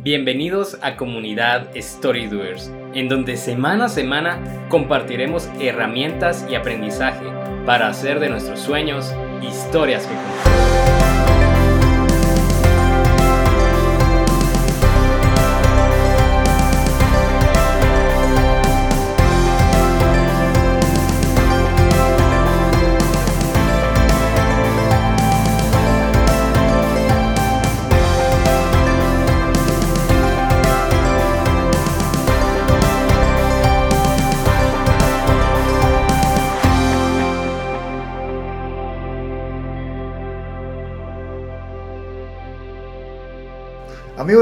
Bienvenidos a Comunidad Storydoers, en donde semana a semana compartiremos herramientas y aprendizaje para hacer de nuestros sueños historias que.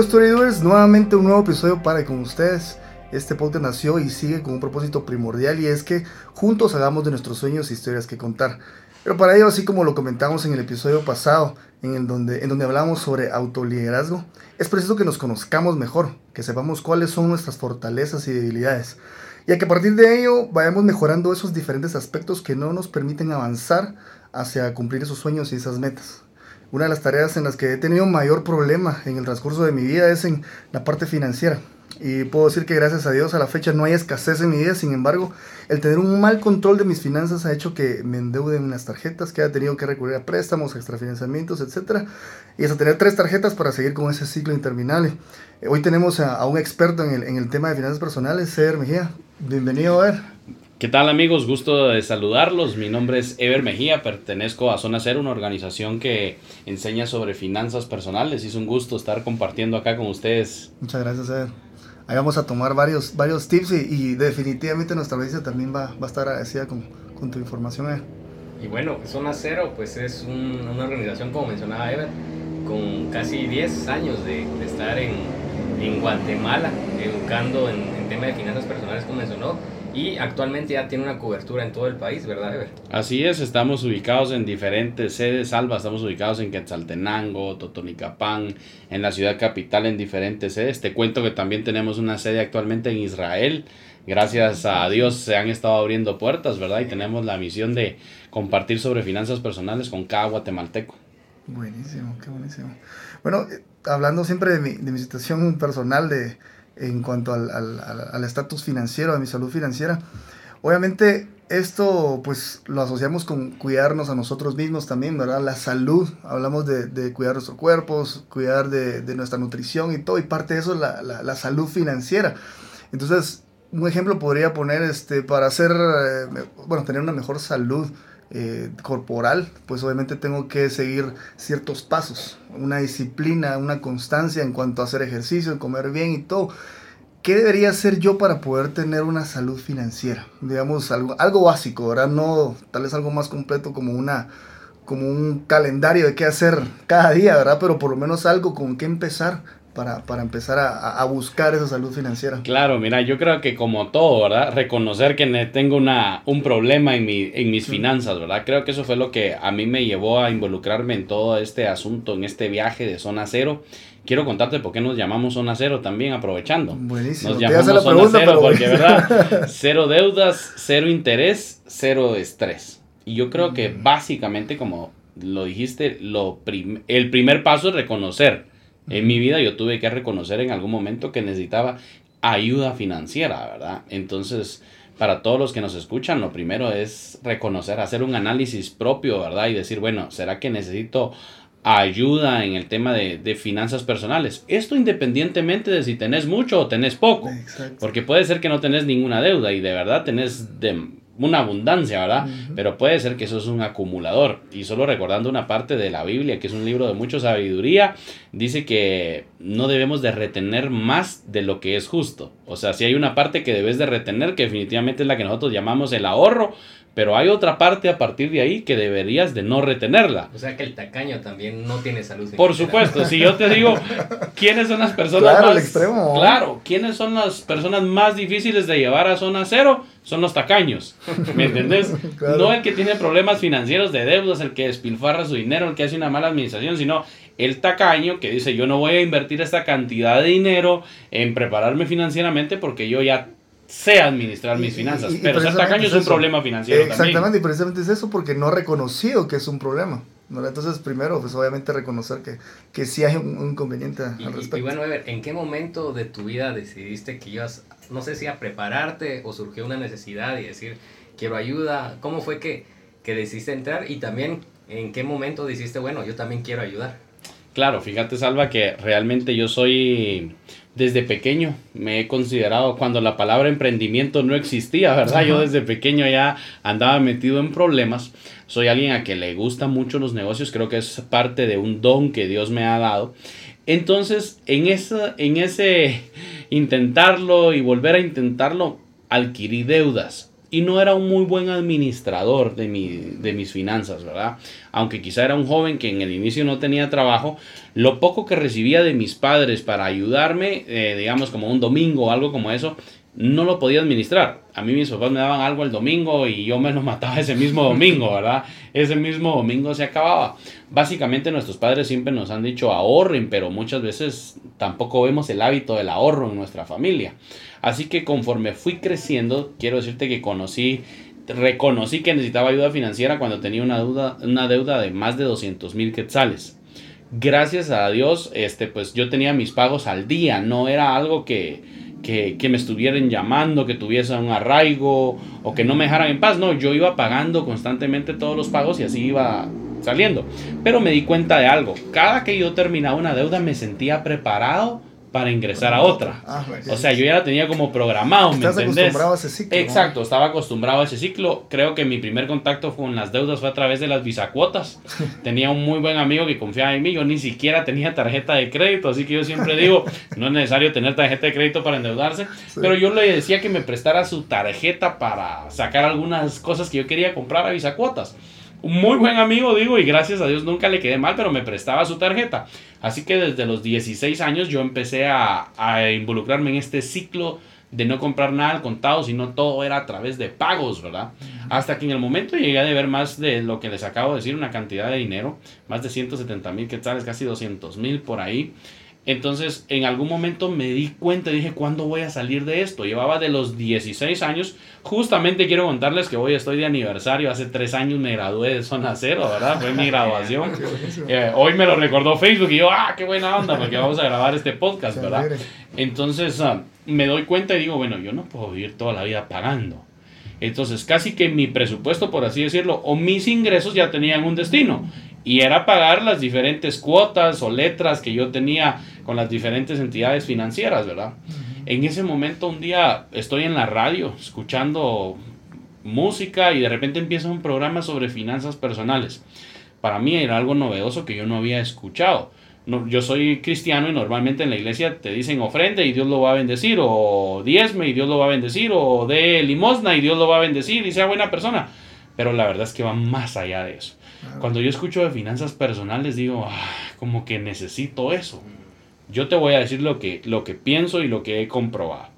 Amigos nuevamente un nuevo episodio para con ustedes. Este podcast nació y sigue con un propósito primordial y es que juntos hagamos de nuestros sueños historias que contar. Pero para ello, así como lo comentamos en el episodio pasado, en, el donde, en donde hablamos sobre autoliderazgo, es preciso que nos conozcamos mejor, que sepamos cuáles son nuestras fortalezas y debilidades. Y a que a partir de ello vayamos mejorando esos diferentes aspectos que no nos permiten avanzar hacia cumplir esos sueños y esas metas. Una de las tareas en las que he tenido mayor problema en el transcurso de mi vida es en la parte financiera. Y puedo decir que gracias a Dios a la fecha no hay escasez en mi vida, sin embargo, el tener un mal control de mis finanzas ha hecho que me endeuden las tarjetas, que haya tenido que recurrir a préstamos, extrafinanciamientos, etc. Y hasta tener tres tarjetas para seguir con ese ciclo interminable. Hoy tenemos a, un experto en el, en el, tema de finanzas personales, Ser Mejía. Bienvenido, a ver. ¿Qué tal amigos? Gusto de saludarlos. Mi nombre es Ever Mejía, pertenezco a Zona Cero, una organización que enseña sobre finanzas personales. Es un gusto estar compartiendo acá con ustedes. Muchas gracias, Ever. Ahí vamos a tomar varios, varios tips y, definitivamente nuestra audiencia también va, va a estar agradecida con, con, tu información, Ever. Y bueno, Zona Cero pues es una organización, como mencionaba Ever, con casi 10 años de, de estar en, en, Guatemala, educando en, en tema de finanzas personales, como mencionó y actualmente ya tiene una cobertura en todo el país, ¿verdad, Ever? Así es, estamos ubicados en diferentes sedes, Alba, estamos ubicados en Quetzaltenango, Totonicapán, en la ciudad capital en diferentes sedes. Te cuento que también tenemos una sede actualmente en Israel. Gracias a Dios se han estado abriendo puertas, ¿verdad? Y tenemos la misión de compartir sobre finanzas personales con cada guatemalteco. Buenísimo, qué buenísimo. Bueno, eh, hablando siempre de mi, de mi situación personal de en cuanto al estatus financiero, a mi salud financiera. Obviamente esto pues lo asociamos con cuidarnos a nosotros mismos también, ¿verdad? La salud, hablamos de, de cuidar nuestros cuerpos, cuidar de, de, nuestra nutrición y todo, y parte de eso es la, la, salud financiera. Entonces, un ejemplo podría poner, este, para hacer, eh, bueno, tener una mejor salud eh, corporal, pues obviamente tengo que seguir ciertos pasos, una disciplina, una constancia en cuanto a hacer ejercicio, comer bien y todo. ¿Qué debería hacer yo para poder tener una salud financiera? Digamos, algo, algo básico, ¿verdad? No tal vez algo más completo como una como un calendario de qué hacer cada día, ¿verdad? Pero por lo menos algo con qué empezar para, para empezar a, a, buscar esa salud financiera. Claro, mira, yo creo que como todo, ¿verdad? Reconocer que tengo una, un problema en, mi, en mis finanzas, ¿verdad? Creo que eso fue lo que a mí me llevó a involucrarme en todo este asunto, en este viaje de zona cero. Quiero contarte por qué nos llamamos Zona Cero también, aprovechando. Buenísimo. Nos llamamos Zona pregunta, Cero porque, ¿verdad? Cero deudas, cero interés, cero estrés. Y yo creo que básicamente, como lo dijiste, lo el primer paso es reconocer en mi vida yo tuve que reconocer en algún momento que necesitaba ayuda financiera, ¿verdad? Entonces, para todos los que nos escuchan, lo primero es reconocer, hacer un análisis propio, ¿verdad? Y decir, bueno, ¿será que necesito ayuda en el tema de, de finanzas personales? Esto independientemente de si tenés mucho o tenés poco. Porque puede ser que no tenés ninguna deuda y de verdad tenés de una abundancia, ¿verdad? Pero puede ser que eso es un acumulador. Y solo recordando una parte de la Biblia, que es un libro de mucha sabiduría, dice que no debemos de retener más de lo que es justo. O sea, si hay una parte que debes de retener, que definitivamente es la que nosotros llamamos el ahorro, pero hay otra parte a partir de ahí que deberías de no retenerla. O sea que el tacaño también no tiene salud. Por supuesto, si yo te digo quiénes son las personas claro, más... extremo. Claro, quiénes son las personas más difíciles de llevar a zona cero, son los tacaños. ¿Me entendés? claro. No el que tiene problemas financieros de deudas, el que despilfarra su dinero, el que hace una mala administración, sino el tacaño que dice yo no voy a invertir esta cantidad de dinero en prepararme financieramente porque yo ya sé administrar mis finanzas. Y, y, pero ser tacaño es, es un problema financiero Exactamente, también. y precisamente es eso porque no ha reconocido que es un problema. Entonces, primero, pues obviamente reconocer que, que sí hay un, inconveniente al respecto. Y, y, bueno, Ever, ¿en qué momento de tu vida decidiste que ibas, no sé si a prepararte o surgió una necesidad y decir, quiero ayuda? ¿Cómo fue que, que decidiste entrar? Y también, ¿en qué momento dijiste, bueno, yo también quiero ayudar? Claro, fíjate Salva que realmente yo soy desde pequeño, me he considerado cuando la palabra emprendimiento no existía, ¿verdad? Yo desde pequeño ya andaba metido en problemas. Soy alguien a que le gusta mucho los negocios, creo que es parte de un don que Dios me ha dado. Entonces, en, esa, en ese intentarlo y volver a intentarlo, adquirí deudas y no era un muy buen administrador de, mi, de mis finanzas, ¿verdad? Aunque quizá era un joven que en el inicio no tenía trabajo, lo poco que recibía de mis padres para ayudarme, eh, digamos como un domingo o algo como eso, no lo podía administrar. A mí mis papás me daban algo el domingo y yo me lo mataba ese mismo domingo, ¿verdad? Ese mismo domingo se acababa. Básicamente nuestros padres siempre nos han dicho ahorren, pero muchas veces tampoco vemos el hábito del ahorro en nuestra familia. Así que conforme fui creciendo, quiero decirte que conocí, reconocí que necesitaba ayuda financiera cuando tenía una, deuda, una deuda de más de 200 mil quetzales. Gracias a Dios, este, pues yo tenía mis pagos al día, no era algo que, que, que, me estuvieran llamando, que tuviese un arraigo o que no me dejaran en paz. No, yo iba pagando constantemente todos los pagos y así iba saliendo. Pero me di cuenta de algo. Cada que yo terminaba una deuda me sentía preparado para ingresar a otra. Ah, o sea, yo ya la tenía como programado, ¿me Estás acostumbrado a ese ciclo. Exacto, estaba acostumbrado a ese ciclo. Creo que mi primer contacto con las deudas fue a través de las bisacuotas. tenía un muy buen amigo que confiaba en mí. Yo ni siquiera tenía tarjeta de crédito, así que yo siempre digo, no es necesario tener tarjeta de crédito para endeudarse. Pero yo le decía que me prestara su tarjeta para sacar algunas cosas que yo quería comprar a bisacuotas un muy buen amigo, digo, y gracias a Dios nunca le quedé mal, pero me prestaba su tarjeta. Así que desde los 16 años yo empecé a, involucrarme en este ciclo de no comprar nada al contado, sino todo era a través de pagos, ¿verdad? Hasta que en el momento llegué a ver más de lo que les acabo de decir, una cantidad de dinero, más de 170 mil quetzales, casi 200 mil por ahí. Entonces, en algún momento me di cuenta y dije, ¿cuándo voy a salir de esto? Llevaba de los 16 años. Justamente quiero contarles que hoy estoy de aniversario. Hace tres años me gradué de Zona Cero, ¿verdad? Fue mi graduación. Eh, hoy me lo recordó Facebook y yo, ah, qué buena onda, porque vamos a grabar este podcast, ¿verdad? Entonces, ah, me doy cuenta y digo, bueno, yo no puedo vivir toda la vida pagando. Entonces, casi que mi presupuesto, por así decirlo, o mis ingresos ya tenían un destino. Y era pagar las diferentes cuotas o letras que yo tenía con las diferentes entidades financieras, ¿verdad? En ese momento un día estoy en la radio escuchando música y de repente empieza un programa sobre finanzas personales. Para mí era algo novedoso que yo no había escuchado. No, yo soy cristiano y normalmente en la iglesia te dicen ofrende y Dios lo va a bendecir, o diezme y Dios lo va a bendecir, o de limosna y Dios lo va a bendecir y sea buena persona. Pero la verdad es que va más allá de eso. Cuando yo escucho de finanzas personales digo, ah, como que necesito eso. Yo te voy a decir lo que, lo que pienso y lo que he comprobado.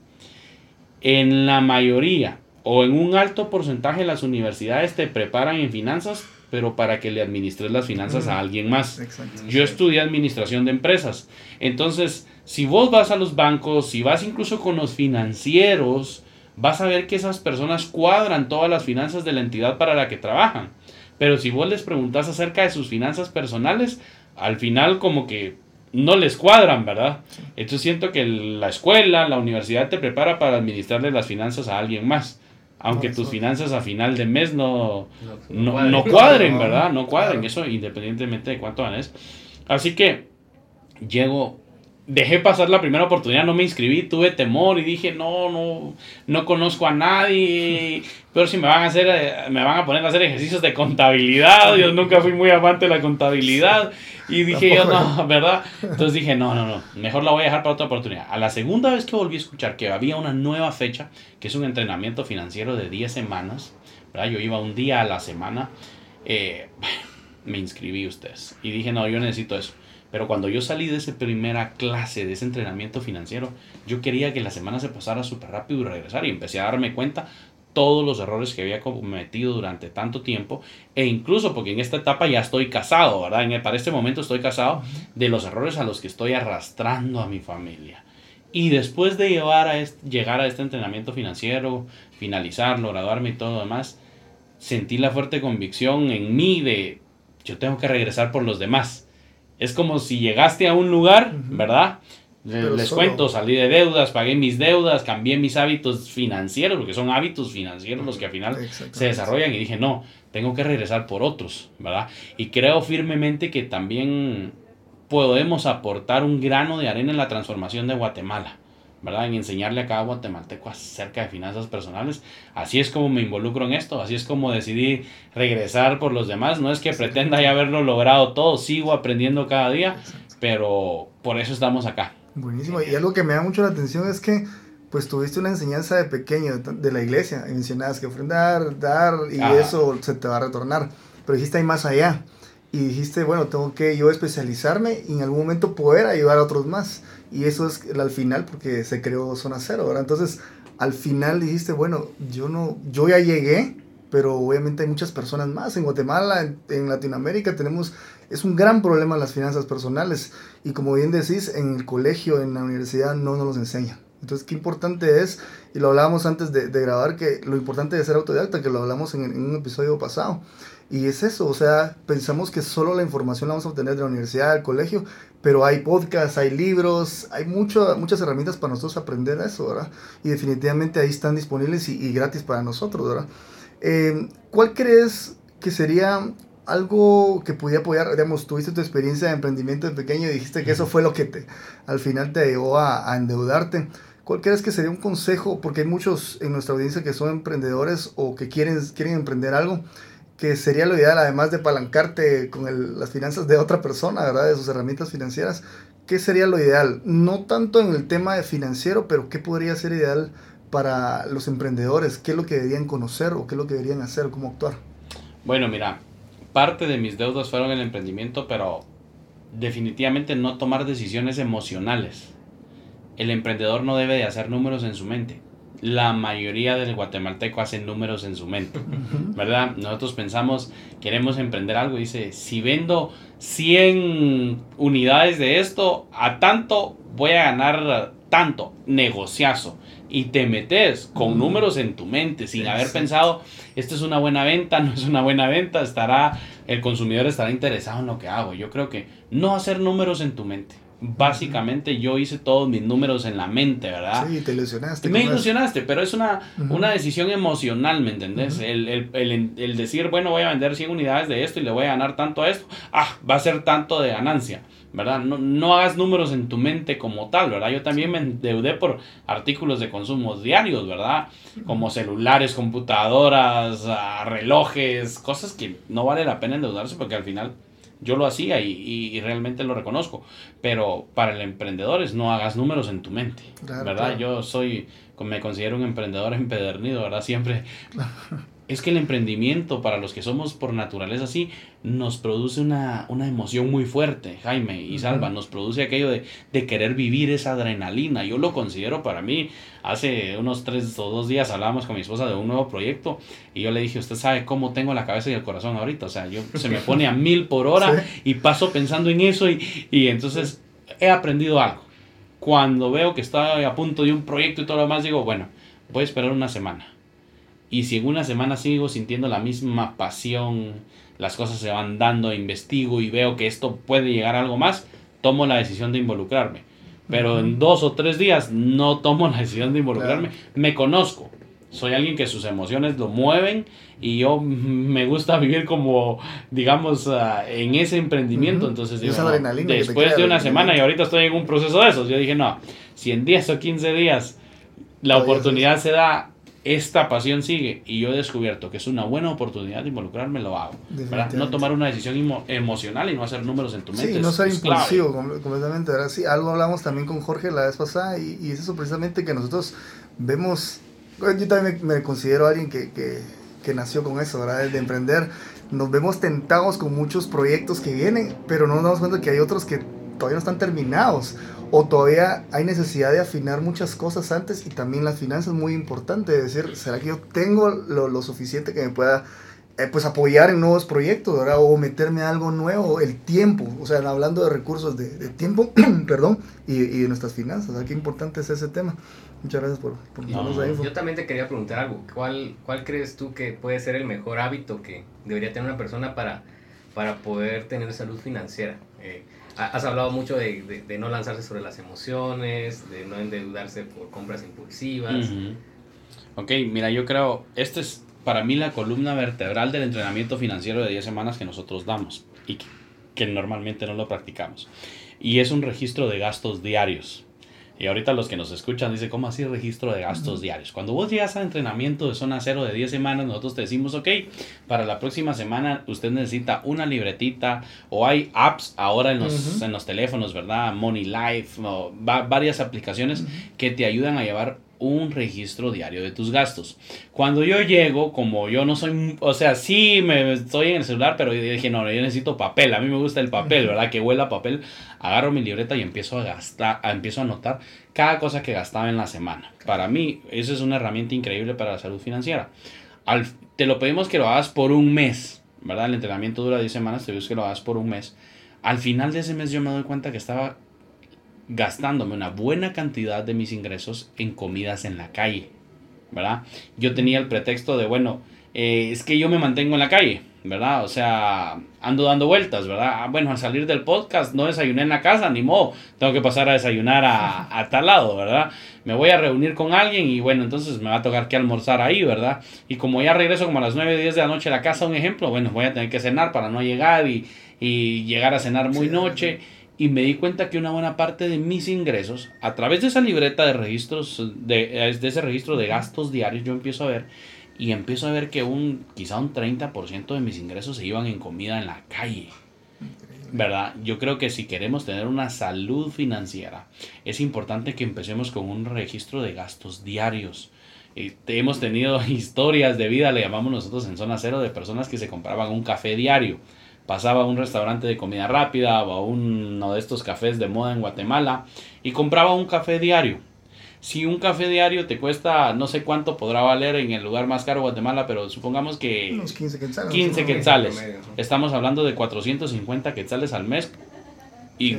En la mayoría o en un alto porcentaje las universidades te preparan en finanzas, pero para que le administres las finanzas a alguien más. Yo estudié administración de empresas. Entonces, si vos vas a los bancos, si vas incluso con los financieros, vas a ver que esas personas cuadran todas las finanzas de la entidad para la que trabajan. Pero si vos les preguntas acerca de sus finanzas personales, al final como que no les cuadran, ¿verdad? Entonces siento que la escuela, la universidad te prepara para administrarle las finanzas a alguien más. Aunque tus finanzas a final de mes no, no, cuadren, ¿verdad? No cuadren, eso independientemente de cuánto ganes. Así que llego, dejé pasar la primera oportunidad, no me inscribí, tuve temor y dije, no, no, no conozco a nadie, pero si me van a hacer, eh, me van a poner a hacer ejercicios de contabilidad, yo nunca fui muy amante de la contabilidad y dije yo, no, ¿verdad? Entonces dije, no, no, no, mejor la voy a dejar para otra oportunidad. A la segunda vez que volví a escuchar que había una nueva fecha, que es un entrenamiento financiero de 10 semanas, ¿verdad? Yo iba un día a la semana, eh, me inscribí ustedes y dije, no, yo necesito eso. Pero cuando yo salí de esa primera clase, de ese entrenamiento financiero, yo quería que la semana se pasara súper rápido y regresar. Y empecé a darme cuenta todos los errores que había cometido durante tanto tiempo. E incluso porque en esta etapa ya estoy casado, ¿verdad? para este momento estoy casado de los errores a los que estoy arrastrando a mi familia. Y después de llevar a llegar a este entrenamiento financiero, finalizarlo, graduarme y todo lo demás, sentí la fuerte convicción en mí de yo tengo que regresar por los demás. Es como si llegaste a un lugar, ¿verdad? Les cuento, salí de deudas, pagué mis deudas, cambié mis hábitos financieros, porque son hábitos financieros los que al final se desarrollan y dije, no, tengo que regresar por otros, ¿verdad? Y creo firmemente que también podemos aportar un grano de arena en la transformación de Guatemala. ¿Verdad? En enseñarle a cada guatemalteco acerca de finanzas personales. Así es como me involucro en esto, así es como decidí regresar por los demás. No es que pretenda ya haberlo logrado todo, sigo aprendiendo cada día, pero por eso estamos acá. Buenísimo. Y algo que me da mucho la atención es que pues tuviste una enseñanza de pequeño de la iglesia y mencionabas que ofrendar, dar y eso se te va a retornar. Pero dijiste hay más allá y dijiste, bueno, tengo que yo especializarme y en algún momento poder ayudar a otros más. Y eso es al final porque se creó Zona Cero, ¿verdad? Entonces, al final dijiste, bueno, yo no, yo ya llegué, pero obviamente hay muchas personas más. En Guatemala, en, en Latinoamérica tenemos es un gran problema las finanzas personales y como bien decís, en el colegio, en la universidad no nos los enseñan. Entonces, qué importante es, y lo hablábamos antes de, grabar, que lo importante de ser autodidacta, que lo hablamos en, un episodio pasado. Y es eso, o sea, pensamos que solo la información la vamos a obtener de la universidad, del colegio, pero hay podcasts, hay libros, hay mucho, muchas herramientas para nosotros aprender eso, ¿verdad? Y definitivamente ahí están disponibles y, gratis para nosotros, ¿verdad? Eh, ¿Cuál crees que sería algo que pudiera apoyar, digamos, tuviste tu experiencia de emprendimiento de pequeño y dijiste que eso fue lo que te, al final te llevó a, endeudarte. ¿Cuál crees que sería un consejo? Porque hay muchos en nuestra audiencia que son emprendedores o que quieren, quieren emprender algo, que sería lo ideal, además de apalancarte con las finanzas de otra persona, ¿verdad? De sus herramientas financieras. ¿Qué sería lo ideal? No tanto en el tema de financiero, pero ¿qué podría ser ideal para los emprendedores? ¿Qué es lo que deberían conocer o qué es lo que deberían hacer, cómo actuar? Bueno, mira, parte de mis deudas fueron el emprendimiento, pero definitivamente no tomar decisiones emocionales. El emprendedor no debe de hacer números en su mente. La mayoría del guatemalteco hacen números en su mente, ¿verdad? Nosotros pensamos, queremos emprender algo, dice, si vendo 100 unidades de esto, a tanto voy a ganar tanto, negociazo y te metes con números en tu mente sin haber pensado, esto es una buena venta, no es una buena venta, estará, el consumidor estará interesado en lo que hago. Yo creo que no hacer números en tu mente. Básicamente yo hice todos mis números en la mente, ¿verdad? Sí, te ilusionaste. Me ilusionaste, pero es una, una decisión emocional, ¿me entendés? el, el, el, el, decir, bueno, voy a vender 100 unidades de esto y le voy a ganar tanto a esto, ah, va a ser tanto de ganancia. ¿verdad? No, no, hagas números en tu mente como tal, ¿verdad? Yo también me endeudé por artículos de consumo diarios, ¿verdad? Como celulares, computadoras, ah, relojes, cosas que no vale la pena endeudarse porque al final yo lo hacía y, y, realmente lo reconozco. Pero para el emprendedor es no hagas números en tu mente, ¿verdad? Yo soy, me considero un emprendedor empedernido, ¿verdad? Siempre es que el emprendimiento, para los que somos por naturaleza así, nos produce una, emoción muy fuerte, Jaime y Salva, nos produce aquello de, querer vivir esa adrenalina. Yo lo considero para mí, hace unos tres o dos días hablábamos con mi esposa de un nuevo proyecto y yo le dije, usted sabe cómo tengo la cabeza y el corazón ahorita, o sea, yo se me pone a mil por hora y paso pensando en eso y, y entonces he aprendido algo. Cuando veo que estoy a punto de un proyecto y todo lo demás, digo, bueno, voy a esperar una semana y si en una semana sigo sintiendo la misma pasión, las cosas se van dando, investigo y veo que esto puede llegar a algo más, tomo la decisión de involucrarme. Pero en dos o tres días no tomo la decisión de involucrarme. Me conozco. Soy alguien que sus emociones lo mueven y yo me gusta vivir como, digamos, ah, en ese emprendimiento. Entonces, después de una semana y ahorita estoy en un proceso de esos, yo dije, no, si en 10 o 15 días la oportunidad se da esta pasión sigue y yo he descubierto que es una buena oportunidad de involucrarme, lo hago. No tomar una decisión emocional y no hacer números en tu mente. Sí, no ser impulsivo completamente. Sí, algo hablamos también con Jorge la vez pasada y, es eso precisamente que nosotros vemos, yo también me, considero alguien que, que, que, nació con eso, ¿verdad? De emprender. Nos vemos tentados con muchos proyectos que vienen, pero no nos damos cuenta que hay otros que todavía no están terminados o todavía hay necesidad de afinar muchas cosas antes y también las finanzas es muy importante, es decir, ¿será que yo tengo lo, lo suficiente que me pueda eh, pues apoyar en nuevos proyectos, ¿verdad? O meterme a algo nuevo, el tiempo, o sea, hablando de recursos de, de tiempo, perdón, y, y, de nuestras finanzas, ¿verdad? Qué importante es ese tema. Muchas gracias por, por ahí. Yo también te quería preguntar algo, ¿Cuál, ¿cuál crees tú que puede ser el mejor hábito que debería tener una persona para para poder tener salud financiera? Eh, has hablado mucho de, de, no lanzarse sobre las emociones, de no endeudarse por compras impulsivas. Ok, mira, yo creo, esta es para mí la columna vertebral del entrenamiento financiero de 10 semanas que nosotros damos y que normalmente no lo practicamos. Y es un registro de gastos diarios. Y ahorita los que nos escuchan dicen, ¿cómo así registro de gastos diarios? Cuando vos llegas a entrenamiento de zona cero de 10 semanas, nosotros te decimos, ok, para la próxima semana usted necesita una libretita o hay apps ahora en los, en los teléfonos, ¿verdad? Money Life, o varias aplicaciones que te ayudan a llevar un registro diario de tus gastos. Cuando yo llego, como yo no soy, o sea, sí me estoy en el celular, pero yo dije, no, yo necesito papel, a mí me gusta el papel, ¿verdad? Que huela papel, agarro mi libreta y empiezo a gastar, empiezo a anotar cada cosa que gastaba en la semana. Para mí, eso es una herramienta increíble para la salud financiera. Al, te lo pedimos que lo hagas por un mes, ¿verdad? El entrenamiento dura 10 semanas, te pedimos que lo hagas por un mes. Al final de ese mes yo me doy cuenta que estaba gastándome una buena cantidad de mis ingresos en comidas en la calle, ¿verdad? Yo tenía el pretexto de, bueno, eh, es que yo me mantengo en la calle, ¿verdad? O sea, ando dando vueltas, ¿verdad? Ah, bueno, al salir del podcast no desayuné en la casa, ni modo, tengo que pasar a desayunar a, a, tal lado, ¿verdad? Me voy a reunir con alguien y bueno, entonces me va a tocar que almorzar ahí, ¿verdad? Y como ya regreso como a las 9, 10 de la noche a la casa, un ejemplo, bueno, voy a tener que cenar para no llegar y, y llegar a cenar muy noche y me di cuenta que una buena parte de mis ingresos, a través de esa libreta de registros, de, de ese registro de gastos diarios, yo empiezo a ver y empiezo a ver que un quizá un 30% de mis ingresos se iban en comida en la calle. ¿Verdad? Yo creo que si queremos tener una salud financiera, es importante que empecemos con un registro de gastos diarios. Eh, hemos tenido historias de vida, le llamamos nosotros en zona cero, de personas que se compraban un café diario pasaba a un restaurante de comida rápida o a uno de estos cafés de moda en Guatemala y compraba un café diario. Si un café diario te cuesta, no sé cuánto podrá valer en el lugar más caro de Guatemala, pero supongamos que... Unos 15 quetzales. 15 quetzales. Estamos hablando de 450 quetzales al mes y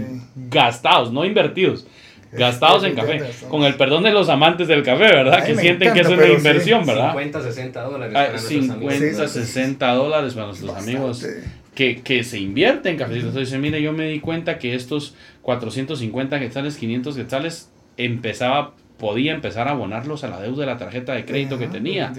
gastados, no invertidos. Gastados en café, con el perdón de los amantes del café, ¿verdad? que sienten que es una inversión, ¿verdad? 50, 60 dólares. Para 50, 60 dólares para nuestros amigos que, que se invierte en cafecitos. Entonces, mire, yo me di cuenta que estos 450 quetzales, 500 quetzales, empezaba, podía empezar a abonarlos a la deuda de la tarjeta de crédito que tenía,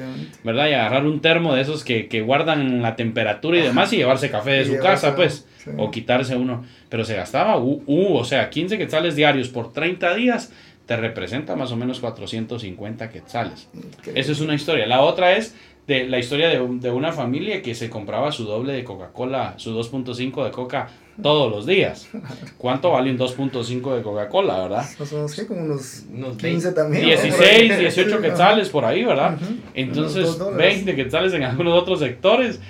¿verdad? Y agarrar un termo de esos que, que guardan la temperatura y demás y llevarse café de su casa, pues, o quitarse uno. Pero se gastaba, uh, uh, o sea, 15 quetzales diarios por 30 días te representa más o menos 450 quetzales. Esa es una historia. La otra es de la historia de, de, una familia que se compraba su doble de Coca-Cola, su 2.5 de Coca todos los días. ¿Cuánto vale un 2.5 de Coca-Cola, verdad? Pues como unos, 15 también. 16, 18 quetzales por ahí, ¿verdad? Entonces, 20 quetzales en algunos otros sectores.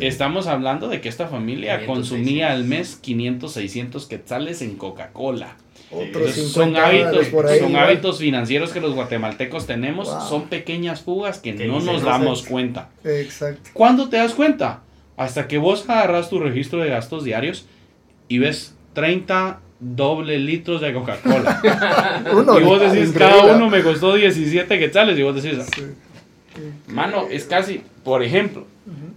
Estamos hablando de que esta familia consumía al mes 500, 600 quetzales en Coca-Cola son hábitos, son hábitos financieros que los guatemaltecos tenemos, son pequeñas fugas que no nos damos cuenta. Exacto. ¿Cuándo te das cuenta? Hasta que vos agarras tu registro de gastos diarios y ves 30 doble litros de Coca-Cola. y vos decís, cada uno me costó 17 quetzales. Y vos decís, mano, es casi, por ejemplo,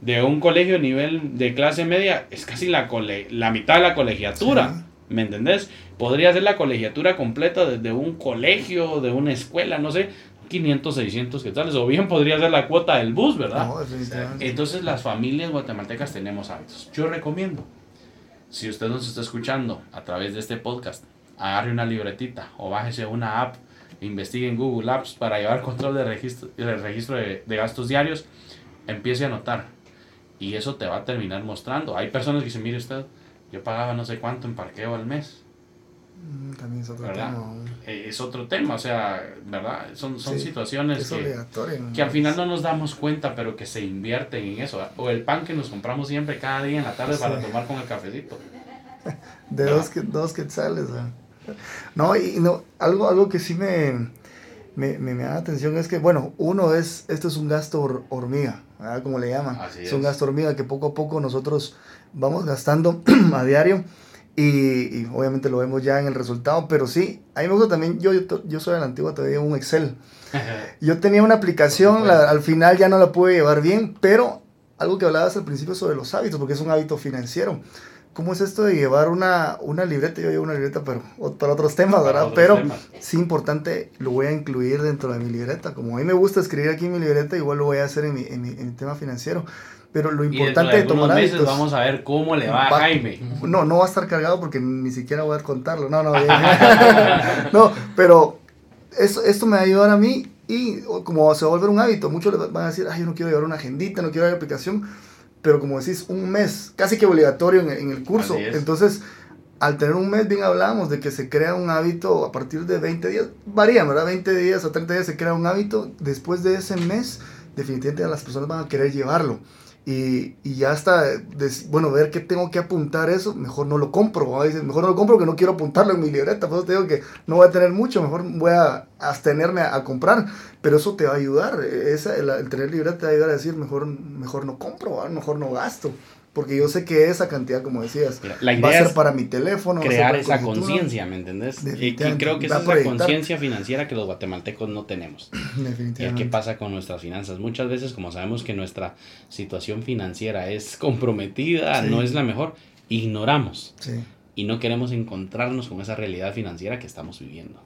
de un colegio de nivel de clase media, es casi la, la mitad de la colegiatura. ¿Me entendés? Podría ser la colegiatura completa desde un colegio, de una escuela, no sé, 500, 600 quetzales. O bien podría ser la cuota del bus, ¿verdad? Entonces las familias guatemaltecas tenemos hábitos. Yo recomiendo, si usted nos está escuchando a través de este podcast, agarre una libretita o bájese una app, investigue en Google Apps para llevar control de registro, de, registro de, de gastos diarios, empiece a anotar. Y eso te va a terminar mostrando. Hay personas que dicen, mire usted, yo pagaba no sé cuánto en parqueo al mes. Mm, también es otro tema. Eh, es otro tema, o sea, ¿verdad? Son, son situaciones que, que, al final no nos damos cuenta, pero que se invierten en eso. O el pan que nos compramos siempre cada día en la tarde para tomar con el cafecito. De dos, que, dos quetzales. No, y no, algo, algo que sí me, me, me, da atención es que, bueno, uno es, esto es un gasto hormiga, ¿verdad? Como le llaman. es un gasto hormiga que poco a poco nosotros vamos gastando a diario y, obviamente lo vemos ya en el resultado, pero sí, a mí me gusta también, yo, yo, soy de la antigua, todavía un Excel. Yo tenía una aplicación, al final ya no la pude llevar bien, pero algo que hablabas al principio sobre los hábitos, porque es un hábito financiero. ¿Cómo es esto de llevar una, una libreta? Yo llevo una libreta, pero para otros temas, ¿verdad? pero sí importante, lo voy a incluir dentro de mi libreta. Como a mí me gusta escribir aquí en mi libreta, igual lo voy a hacer en mi, en mi, en mi tema financiero. Pero lo importante de, tomar meses vamos a ver cómo le va, a Jaime. No, no va a estar cargado porque ni siquiera voy a contarlo. No, no. no, pero eso, esto me va a ayudar a mí y como se va a volver un hábito. Muchos van a decir, ay, yo no quiero llevar una agendita, no quiero llevar aplicación. Pero como decís, un mes, casi que obligatorio en, en el curso. Entonces, al tener un mes, bien hablamos de que se crea un hábito a partir de 20 días. Varía, ¿verdad? 20 días o 30 días se crea un hábito. Después de ese mes, definitivamente las personas van a querer llevarlo. Y, ya hasta, bueno, ver qué tengo que apuntar eso, mejor no lo compro. mejor no lo compro porque no quiero apuntarlo en mi libreta. Por eso te digo que no voy a tener mucho, mejor voy a abstenerme a, comprar. Pero eso te va a ayudar. Esa, el, tener libreta te va a ayudar a decir, mejor, mejor no compro, mejor no gasto. Porque yo sé que esa cantidad, como decías, va a ser para mi teléfono. Crear esa conciencia, ¿me entendés? Y, creo que es esa conciencia financiera que los guatemaltecos no tenemos. Definitivamente. ¿Qué pasa con nuestras finanzas? Muchas veces, como sabemos que nuestra situación financiera es comprometida, no es la mejor, ignoramos. Sí y no queremos encontrarnos con esa realidad financiera que estamos viviendo.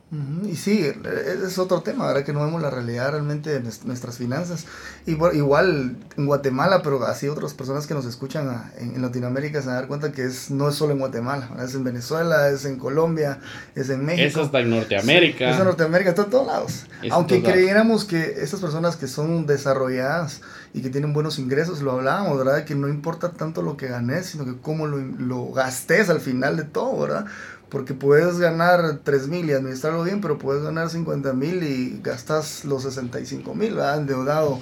Y sí, ese es otro tema, ahora que no vemos la realidad realmente de nuestras finanzas. Igual en Guatemala, pero así otras personas que nos escuchan en, Latinoamérica se van a dar cuenta que es, no es solo en Guatemala, es en Venezuela, es en Colombia, es en México. Eso está en Norteamérica. es en Norteamérica, está en todos lados. Aunque creyéramos que esas personas que son desarrolladas, y que tienen buenos ingresos, lo hablábamos, ¿verdad? Que no importa tanto lo que ganes, sino que cómo lo, lo gastes al final de todo, ¿verdad? Porque puedes ganar 3 mil y administrarlo bien, pero puedes ganar 50 mil y gastas los 65 mil, ¿verdad? Endeudado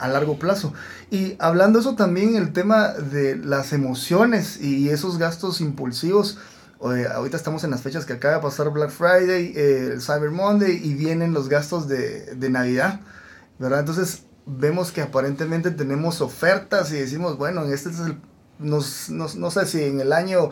a largo plazo. Y hablando eso también, el tema de las emociones y esos gastos impulsivos. ahorita estamos en las fechas que acaba de pasar Black Friday, eh, el Cyber Monday y vienen los gastos de, de Navidad, ¿verdad? Entonces vemos que aparentemente tenemos ofertas y decimos, bueno, este es el, nos, no sé si en el año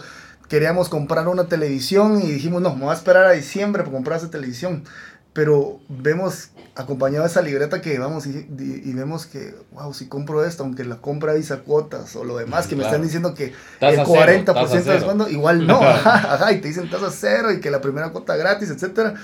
queríamos comprar una televisión y dijimos, no, me voy a esperar a diciembre para comprar esa televisión. Pero vemos, acompañado de esa libreta que llevamos y, y, vemos que, wow, si compro esto, aunque la compra dice cuotas o lo demás, que me están diciendo que el 40% de descuento, igual no, ajá, y te dicen tasa cero y que la primera cuota gratis, etcétera.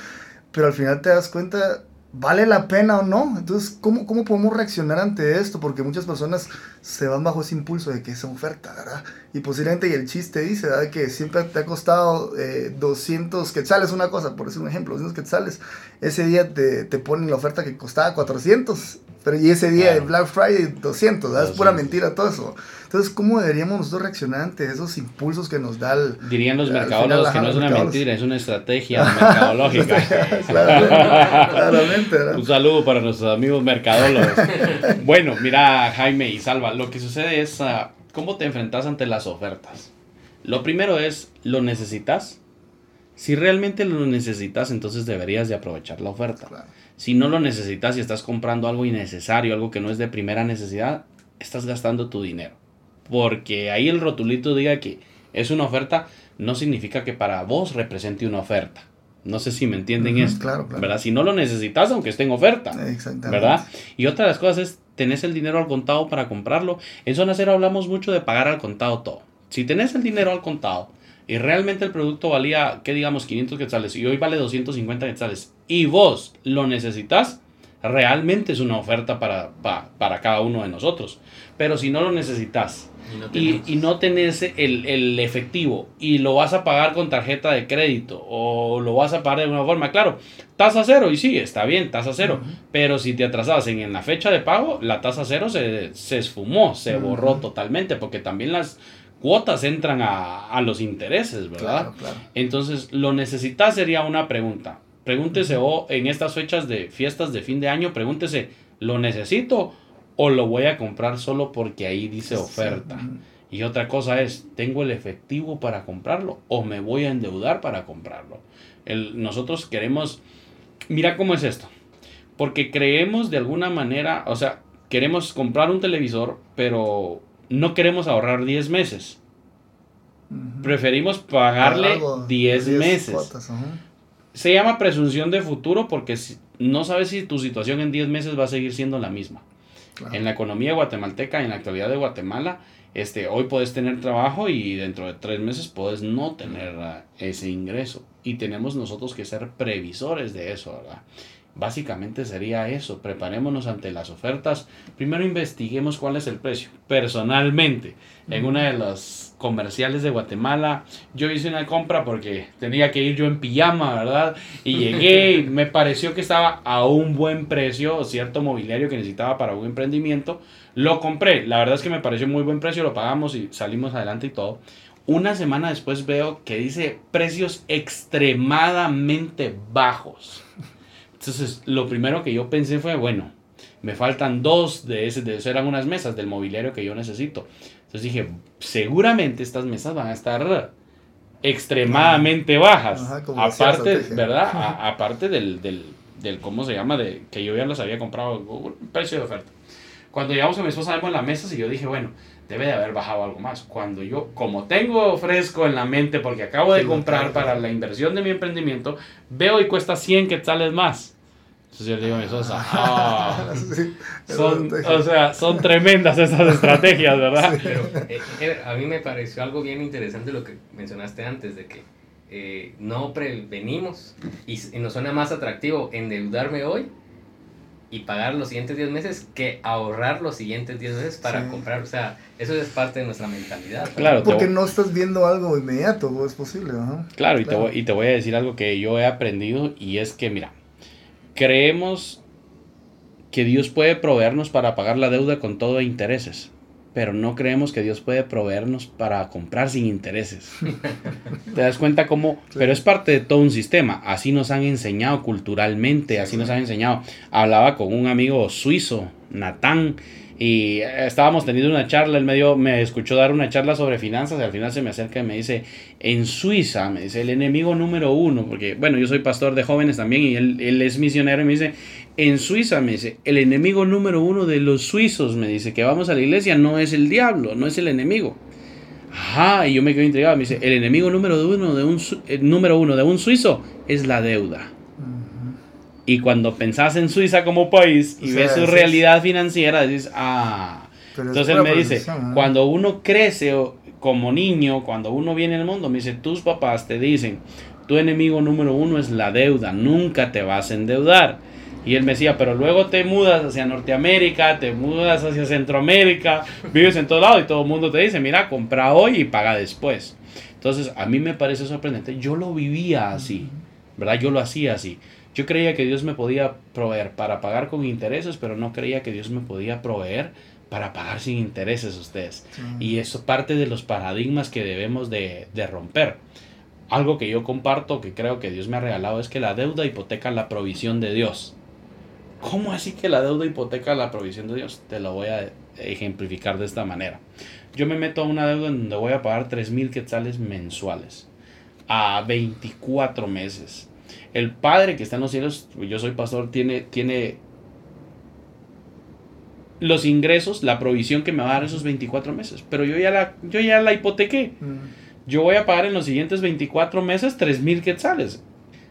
Pero al final te das cuenta ¿Vale la pena o no? Entonces, ¿cómo, ¿cómo podemos reaccionar ante esto? Porque muchas personas se van bajo ese impulso de que es oferta, ¿verdad? Y posiblemente, y el chiste dice, ¿verdad? Que siempre te ha costado eh, 200 quetzales, una cosa, por decir un ejemplo, 200 quetzales. Ese día te, te ponen la oferta que costaba 400, pero y ese día de Black Friday 200, ¿verdad? Es pura mentira todo eso. Entonces, ¿cómo deberíamos nosotros reaccionar ante esos impulsos que nos da el... Dirían los mercadólogos que no es una mentira, es una estrategia mercadológica. claramente, Un saludo para nuestros amigos mercadólogos. bueno, mira, Jaime y Salva, lo que sucede es uh, cómo te enfrentas ante las ofertas. Lo primero es, ¿lo necesitas? Si realmente lo necesitas, entonces deberías de aprovechar la oferta. Si no lo necesitas y estás comprando algo innecesario, algo que no es de primera necesidad, estás gastando tu dinero porque ahí el rotulito diga que es una oferta, no significa que para vos represente una oferta. No sé si me entienden esto. Claro, claro. ¿Verdad? Si no lo necesitas, aunque esté en oferta. Exactamente. ¿Verdad? Y otra de las cosas es, tenés el dinero al contado para comprarlo. En Zona Cero hablamos mucho de pagar al contado todo. Si tenés el dinero al contado y realmente el producto valía, ¿qué digamos, 500 quetzales y hoy vale 250 quetzales y vos lo necesitas, realmente es una oferta para, para, para cada uno de nosotros. Pero si no lo necesitas y no, tenés. el, efectivo y lo vas a pagar con tarjeta de crédito o lo vas a pagar de alguna forma, claro, tasa cero y sí, está bien, tasa cero, pero si te atrasas en, la fecha de pago, la tasa cero se, esfumó, se borró totalmente porque también las cuotas entran a, los intereses, ¿verdad? Entonces, lo necesitas sería una pregunta. Pregúntese o en estas fechas de fiestas de fin de año, pregúntese, ¿lo necesito? o lo voy a comprar solo porque ahí dice oferta. Y otra cosa es, ¿tengo el efectivo para comprarlo o me voy a endeudar para comprarlo? El, nosotros queremos, mira cómo es esto, porque creemos de alguna manera, o sea, queremos comprar un televisor, pero no queremos ahorrar 10 meses. Preferimos pagarle 10 meses. Se llama presunción de futuro porque no sabes si tu situación en 10 meses va a seguir siendo la misma. En la economía guatemalteca, en la actualidad de Guatemala, este, hoy puedes tener trabajo y dentro de tres meses puedes no tener ah, ese ingreso. Y tenemos nosotros que ser previsores de eso, ¿verdad? Básicamente sería eso, preparémonos ante las ofertas. Primero investiguemos cuál es el precio. Personalmente, en una de los comerciales de Guatemala, yo hice una compra porque tenía que ir yo en pijama, ¿verdad? Y llegué y me pareció que estaba a un buen precio, cierto mobiliario que necesitaba para un emprendimiento. Lo compré, la verdad es que me pareció muy buen precio, lo pagamos y salimos adelante y todo. Una semana después veo que dice precios extremadamente bajos. Entonces, lo primero que yo pensé fue, bueno, me faltan dos de ese, de eso eran unas mesas del mobiliario que yo necesito. Entonces dije, seguramente estas mesas van a estar extremadamente bajas. aparte, ¿verdad? aparte del, del, del, ¿cómo se llama? De que yo ya las había comprado, precio de oferta. Cuando llegamos a mi esposa vemos las mesas y yo dije, bueno, debe de haber bajado algo más. Cuando yo, como tengo fresco en la mente porque acabo de comprar para la inversión de mi emprendimiento, veo y cuesta 100 quetzales más. Entonces yo le digo a mi esposa, ah, son, o sea, son tremendas esas estrategias, ¿verdad? Pero eh, a mí me pareció algo bien interesante lo que mencionaste antes, de que eh, no prevenimos y, y nos suena más atractivo endeudarme hoy y pagar los siguientes 10 meses que ahorrar los siguientes 10 meses para comprar. O sea, eso es parte de nuestra mentalidad. Claro, porque no estás viendo algo inmediato, es posible. Claro, y, Te voy, y te voy a decir algo que yo he aprendido y es que, mira, creemos que Dios puede proveernos para pagar la deuda con todo e intereses pero no creemos que Dios puede proveernos para comprar sin intereses. ¿Te das cuenta cómo? Pero es parte de todo un sistema. Así nos han enseñado culturalmente, así nos han enseñado. Hablaba con un amigo suizo, Natán, y estábamos teniendo una charla, él me, me escuchó dar una charla sobre finanzas y al final se me acerca y me dice, en Suiza, me dice, el enemigo número uno, porque bueno, yo soy pastor de jóvenes también y él, él es misionero y me dice, en Suiza, me dice, el enemigo número uno de los suizos, me dice, que vamos a la iglesia no es el diablo, no es el enemigo. Ajá, y yo me quedo intrigado, me dice, el enemigo número uno de un, número uno de un suizo es la deuda. Y cuando pensás en Suiza como país y ves su realidad financiera, dices, ah. Entonces él me dice, cuando uno crece como niño, cuando uno viene al mundo, me dice, tus papás te dicen, tu enemigo número uno es la deuda, nunca te vas a endeudar. Y él me decía, pero luego te mudas hacia Norteamérica, te mudas hacia Centroamérica, vives en todo lado y todo el mundo te dice, mira, compra hoy y paga después. Entonces, a mí me parece sorprendente. Yo lo vivía así, ¿verdad? Yo lo hacía así. Yo creía que Dios me podía proveer para pagar con intereses, pero no creía que Dios me podía proveer para pagar sin intereses ustedes. Y eso parte de los paradigmas que debemos de, de, romper. Algo que yo comparto, que creo que Dios me ha regalado, es que la deuda hipoteca la provisión de Dios. ¿Cómo así que la deuda hipoteca la provisión de Dios? Te lo voy a ejemplificar de esta manera. Yo me meto a una deuda en donde voy a pagar 3 mil quetzales mensuales a 24 meses el Padre que está en los cielos, yo soy pastor, tiene, tiene los ingresos, la provisión que me va a dar esos 24 meses. Pero yo ya la, yo ya la hipotequé. Mm. Yo voy a pagar en los siguientes 24 meses 3 mil quetzales.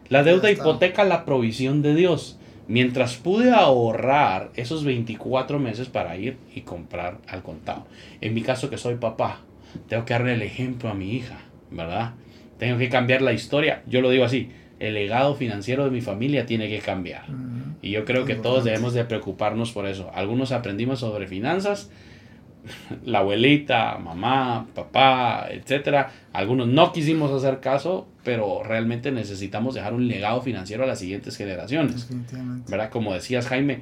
La deuda hipoteca la provisión de Dios. Mientras pude ahorrar esos 24 meses para ir y comprar al contado. En mi caso que soy papá, tengo que darle el ejemplo a mi hija, ¿verdad? Tengo que cambiar la historia. Yo lo digo así, el legado financiero de mi familia tiene que cambiar. Y yo creo que todos debemos de preocuparnos por eso. Algunos aprendimos sobre finanzas, la abuelita, mamá, papá, etcétera. Algunos no quisimos hacer caso, pero realmente necesitamos dejar un legado financiero a las siguientes generaciones. ¿Verdad? Como decías, Jaime,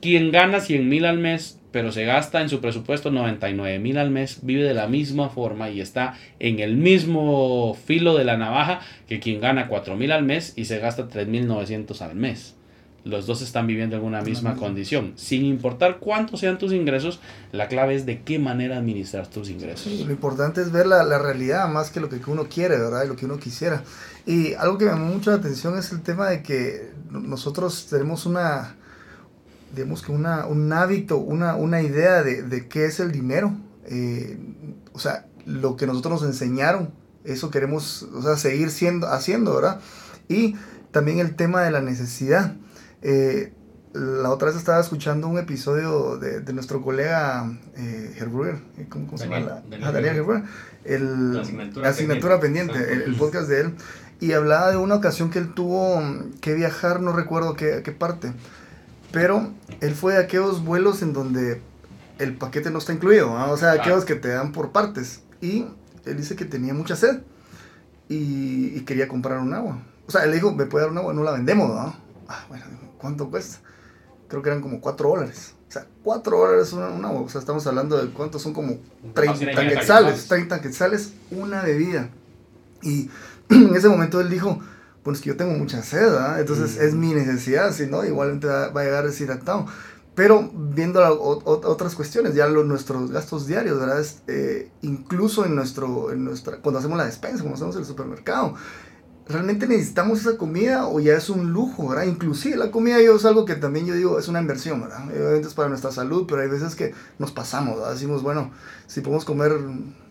quien gana 100 mil al mes pero se gasta en su presupuesto 99 mil al mes, vive de la misma forma y está en el mismo filo de la navaja que quien gana 4 mil al mes y se gasta 3 mil 900 al mes. Los dos están viviendo en una misma condición. Sin importar cuántos sean tus ingresos, la clave es de qué manera administrar tus ingresos. lo importante es ver la, la, realidad más que lo que uno quiere, ¿verdad? Y lo que uno quisiera. Y algo que me llamó mucho la atención es el tema de que nosotros tenemos una, digamos que una, un hábito, una, una idea de, de, qué es el dinero. Eh, o sea, lo que nosotros nos enseñaron, eso queremos o sea, seguir siendo, haciendo, ¿verdad? Y también el tema de la necesidad. Eh, la otra vez estaba escuchando un episodio de, de nuestro colega eh, eh ¿cómo, cómo se llama? Daniel, Daniel el, la asignatura, asignatura pendiente, el, podcast de él, y hablaba de una ocasión que él tuvo que viajar, no recuerdo qué, qué parte, pero él fue a aquellos vuelos en donde el paquete no está incluido, o sea, aquellos que te dan por partes, y él dice que tenía mucha sed y, y, quería comprar un agua. O sea, él dijo, me puede dar un agua, no la vendemos, ¿no? Ah, bueno, ¿cuánto cuesta? Creo que eran como 4 dólares. O sea, 4 dólares una, una, O sea, estamos hablando de cuántos son como 30 quetzales. 30 quetzales, una bebida. Y en ese momento él dijo, pues que yo tengo mucha sed, ¿ah? entonces es mi necesidad, si no, igualmente va, a llegar deshidratado. Pero viendo otras cuestiones, ya los, nuestros gastos diarios, ¿verdad? Eh, incluso en nuestro, en nuestra, cuando hacemos la despensa, cuando hacemos el supermercado, ¿realmente necesitamos esa comida o ya es un lujo, ¿verdad? Inclusive la comida yo es algo que también yo digo es una inversión, ¿verdad? Obviamente es para nuestra salud, pero hay veces que nos pasamos. Decimos, bueno, si podemos comer,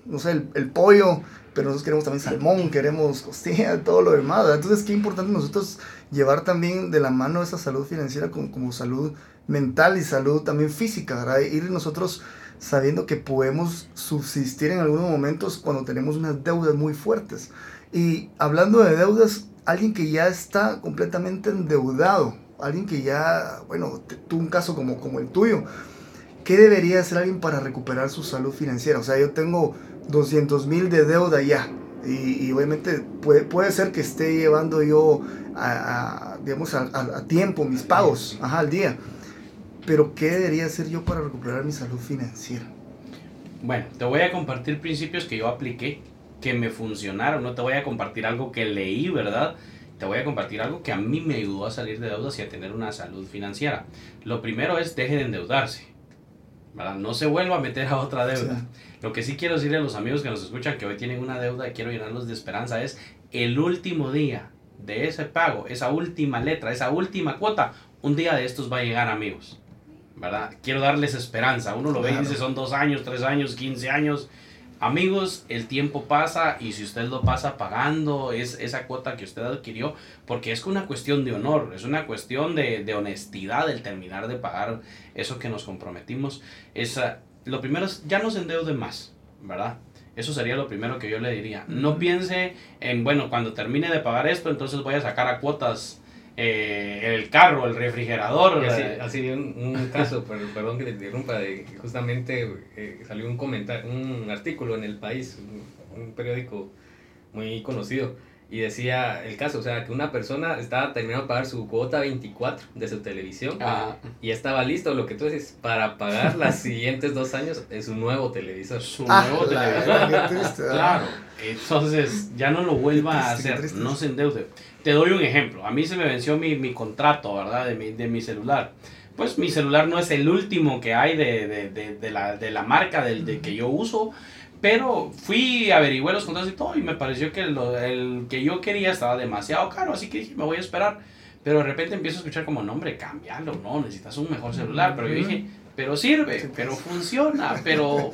no sé, el, pollo, pero nosotros queremos también salmón, queremos costilla, todo lo demás, ¿verdad? Entonces, qué importante nosotros llevar también de la mano esa salud financiera como, como salud mental y salud también física, ¿verdad? Ir nosotros sabiendo que podemos subsistir en algunos momentos cuando tenemos unas deudas muy fuertes. Y hablando de deudas, alguien que ya está completamente endeudado, alguien que ya, bueno, tuvo un caso como, como el tuyo, ¿qué debería hacer alguien para recuperar su salud financiera? O sea, yo tengo 200 mil de deuda ya. Y, obviamente puede, puede, ser que esté llevando yo a, digamos, a, tiempo mis pagos ajá, al día. Pero ¿qué debería hacer yo para recuperar mi salud financiera? Bueno, te voy a compartir principios que yo apliqué que me funcionaron. No te voy a compartir algo que leí, ¿verdad? Te voy a compartir algo que a mí me ayudó a salir de deudas y a tener una salud financiera. Lo primero es deje de endeudarse. ¿verdad? No se vuelva a meter a otra deuda. Lo que sí quiero decirle a los amigos que nos escuchan que hoy tienen una deuda y quiero llenarlos de esperanza es el último día de ese pago, esa última letra, esa última cuota, un día de estos va a llegar amigos. ¿verdad? Quiero darles esperanza. Uno lo ve y dice son dos años, tres años, quince años. Amigos, el tiempo pasa y si usted lo pasa pagando es esa cuota que usted adquirió, porque es una cuestión de honor, es una cuestión de, de honestidad el terminar de pagar eso que nos comprometimos. Esa, lo primero es, ya no se endeude más, ¿verdad? Eso sería lo primero que yo le diría. No piense en, bueno, cuando termine de pagar esto, entonces voy a sacar a cuotas eh, el carro, el refrigerador. Así, un, un, caso, perdón que te interrumpa, justamente eh, salió un comentario, un artículo en El País, un, periódico muy conocido, y decía el caso, o sea, que una persona estaba terminando de pagar su cuota 24 de su televisión ah. y estaba listo, lo que tú dices, para pagar los siguientes dos años en su nuevo televisor. Su ah, nuevo televisor. claro, entonces ya no lo vuelva a hacer, no se endeude. Te doy un ejemplo. A mí se me venció mi, mi contrato, ¿verdad? De mi, de mi celular. Pues mi celular no es el último que hay de, de, de, de la, de la marca del de que yo uso. Pero fui, averigüé los contratos y todo y me pareció que lo, el que yo quería estaba demasiado caro, así que dije, me voy a esperar. Pero de repente empiezo a escuchar como, nombre, cámbialo, no, necesitas un mejor celular. Pero yo dije, pero sirve, pero funciona, pero,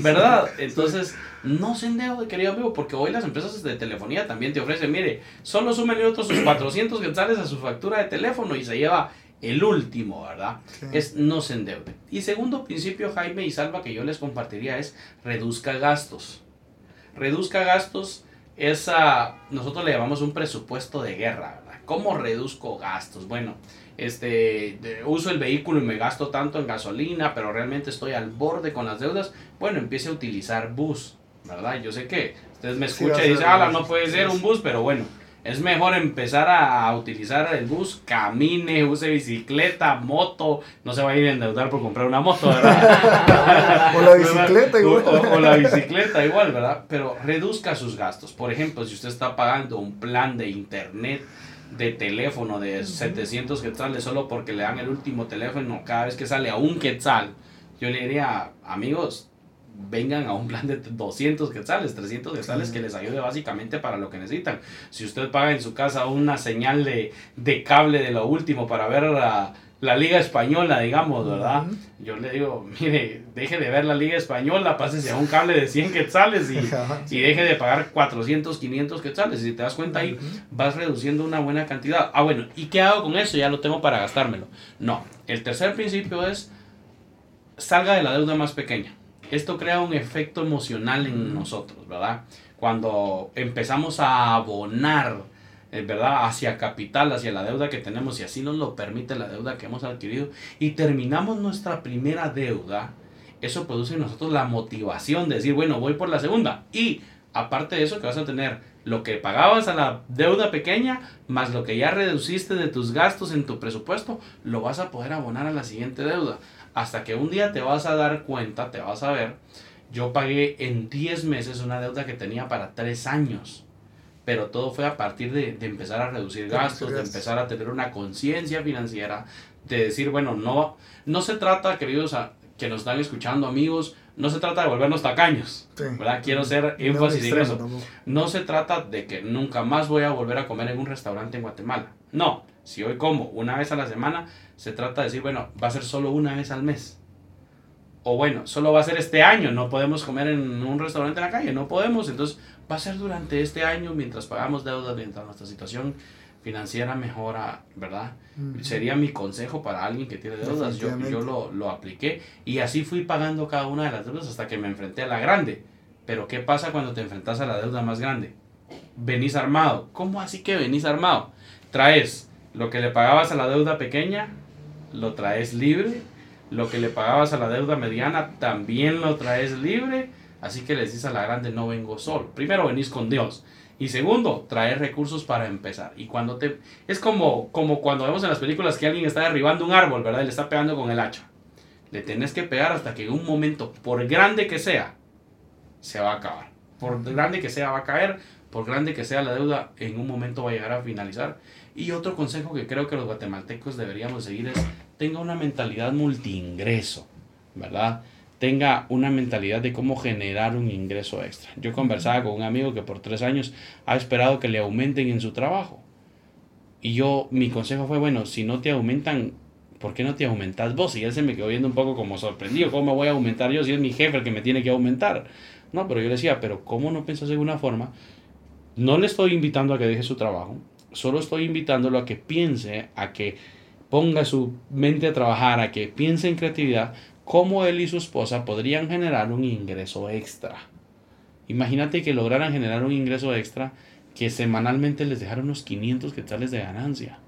¿verdad? Entonces, no se endeude, querido amigo, porque hoy las empresas de telefonía también te ofrecen, mire, solo sumen otros sus 400 quetzales a su factura de teléfono y se lleva el último, ¿verdad? Es no se endeude. Y segundo principio, Jaime y Salva, que yo les compartiría es reduzca gastos. Reduzca gastos es, nosotros le llamamos un presupuesto de guerra, ¿verdad? ¿Cómo reduzco gastos? Bueno, este, uso el vehículo y me gasto tanto en gasolina, pero realmente estoy al borde con las deudas, bueno, empiece a utilizar bus, ¿verdad? Yo sé que ustedes me escuchan y dicen, ah, no puede ser un bus, pero bueno, es mejor empezar a utilizar el bus, camine, use bicicleta, moto, no se va a ir a endeudar por comprar una moto, ¿verdad? o la bicicleta igual. o, la bicicleta igual, ¿verdad? Pero reduzca sus gastos. Por ejemplo, si usted está pagando un plan de internet, de teléfono de 700 quetzales solo porque le dan el último teléfono cada vez que sale a un quetzal, yo le diría, amigos, vengan a un plan de 200 quetzales, 300 quetzales que les ayude básicamente para lo que necesitan. Si usted paga en su casa una señal de, de cable de lo último para ver la Liga Española, digamos, ¿verdad? Yo le digo, mire, deje de ver la Liga Española, pásese a un cable de 100 quetzales y, y deje de pagar 400, 500 quetzales. Y si te das cuenta ahí, vas reduciendo una buena cantidad. Ah, bueno, ¿y qué hago con eso? Ya lo tengo para gastármelo. No, el tercer principio es, salga de la deuda más pequeña. Esto crea un efecto emocional en nosotros, ¿verdad? Cuando empezamos a abonar ¿verdad? Hacia capital, hacia la deuda que tenemos, y así nos lo permite la deuda que hemos adquirido, y terminamos nuestra primera deuda, eso produce en nosotros la motivación de decir, bueno, voy por la segunda. Y aparte de eso, que vas a tener lo que pagabas a la deuda pequeña, más lo que ya reduciste de tus gastos en tu presupuesto, lo vas a poder abonar a la siguiente deuda. Hasta que un día te vas a dar cuenta, te vas a ver, yo pagué en 10 meses una deuda que tenía para 3 años pero todo fue a partir de, de empezar a reducir gastos, de empezar a tener una conciencia financiera, de decir, bueno, no, no se trata, queridos a, que nos están escuchando amigos, no se trata de volvernos tacaños, ¿verdad? Quiero hacer énfasis en eso. No se trata de que nunca más voy a volver a comer en un restaurante en Guatemala. No, si hoy como una vez a la semana, se trata de decir, bueno, va a ser solo una vez al mes. O bueno, solo va a ser este año, no podemos comer en un restaurante en la calle, no podemos, entonces va a ser durante este año mientras pagamos deudas, mientras nuestra situación financiera mejora, ¿verdad? Sería mi consejo para alguien que tiene deudas. Yo, yo lo, lo, apliqué y así fui pagando cada una de las deudas hasta que me enfrenté a la grande. Pero ¿qué pasa cuando te enfrentas a la deuda más grande? Venís armado. ¿Cómo así que venís armado? Traes lo que le pagabas a la deuda pequeña, lo traes libre. Lo que le pagabas a la deuda mediana, también lo traes libre Así que les dices a la grande, no vengo solo. Primero, venís con Dios. Y segundo, traer recursos para empezar. Y cuando te... Es como, como cuando vemos en las películas que alguien está derribando un árbol, ¿verdad? Y le está pegando con el hacha. Le tenés que pegar hasta que en un momento, por grande que sea, se va a acabar. Por grande que sea, va a caer. Por grande que sea la deuda, en un momento va a llegar a finalizar. Y otro consejo que creo que los guatemaltecos deberíamos seguir es, tenga una mentalidad multiingreso, ¿verdad? tenga una mentalidad de cómo generar un ingreso extra. Yo conversaba con un amigo que por tres años ha esperado que le aumenten en su trabajo. Y yo, mi consejo fue, bueno, si no te aumentan, ¿por qué no te aumentas vos? Y él se me quedó viendo un poco como sorprendido, ¿cómo me voy a aumentar yo si es mi jefe el que me tiene que aumentar? No, pero yo le decía, pero ¿cómo no pensás de una forma? No le estoy invitando a que deje su trabajo, solo estoy invitándolo a que piense, a que ponga su mente a trabajar, a que piense en creatividad, cómo él y su esposa podrían generar un ingreso extra. Imagínate que lograran generar un ingreso extra que semanalmente les dejara unos 500 quetzales de ganancia.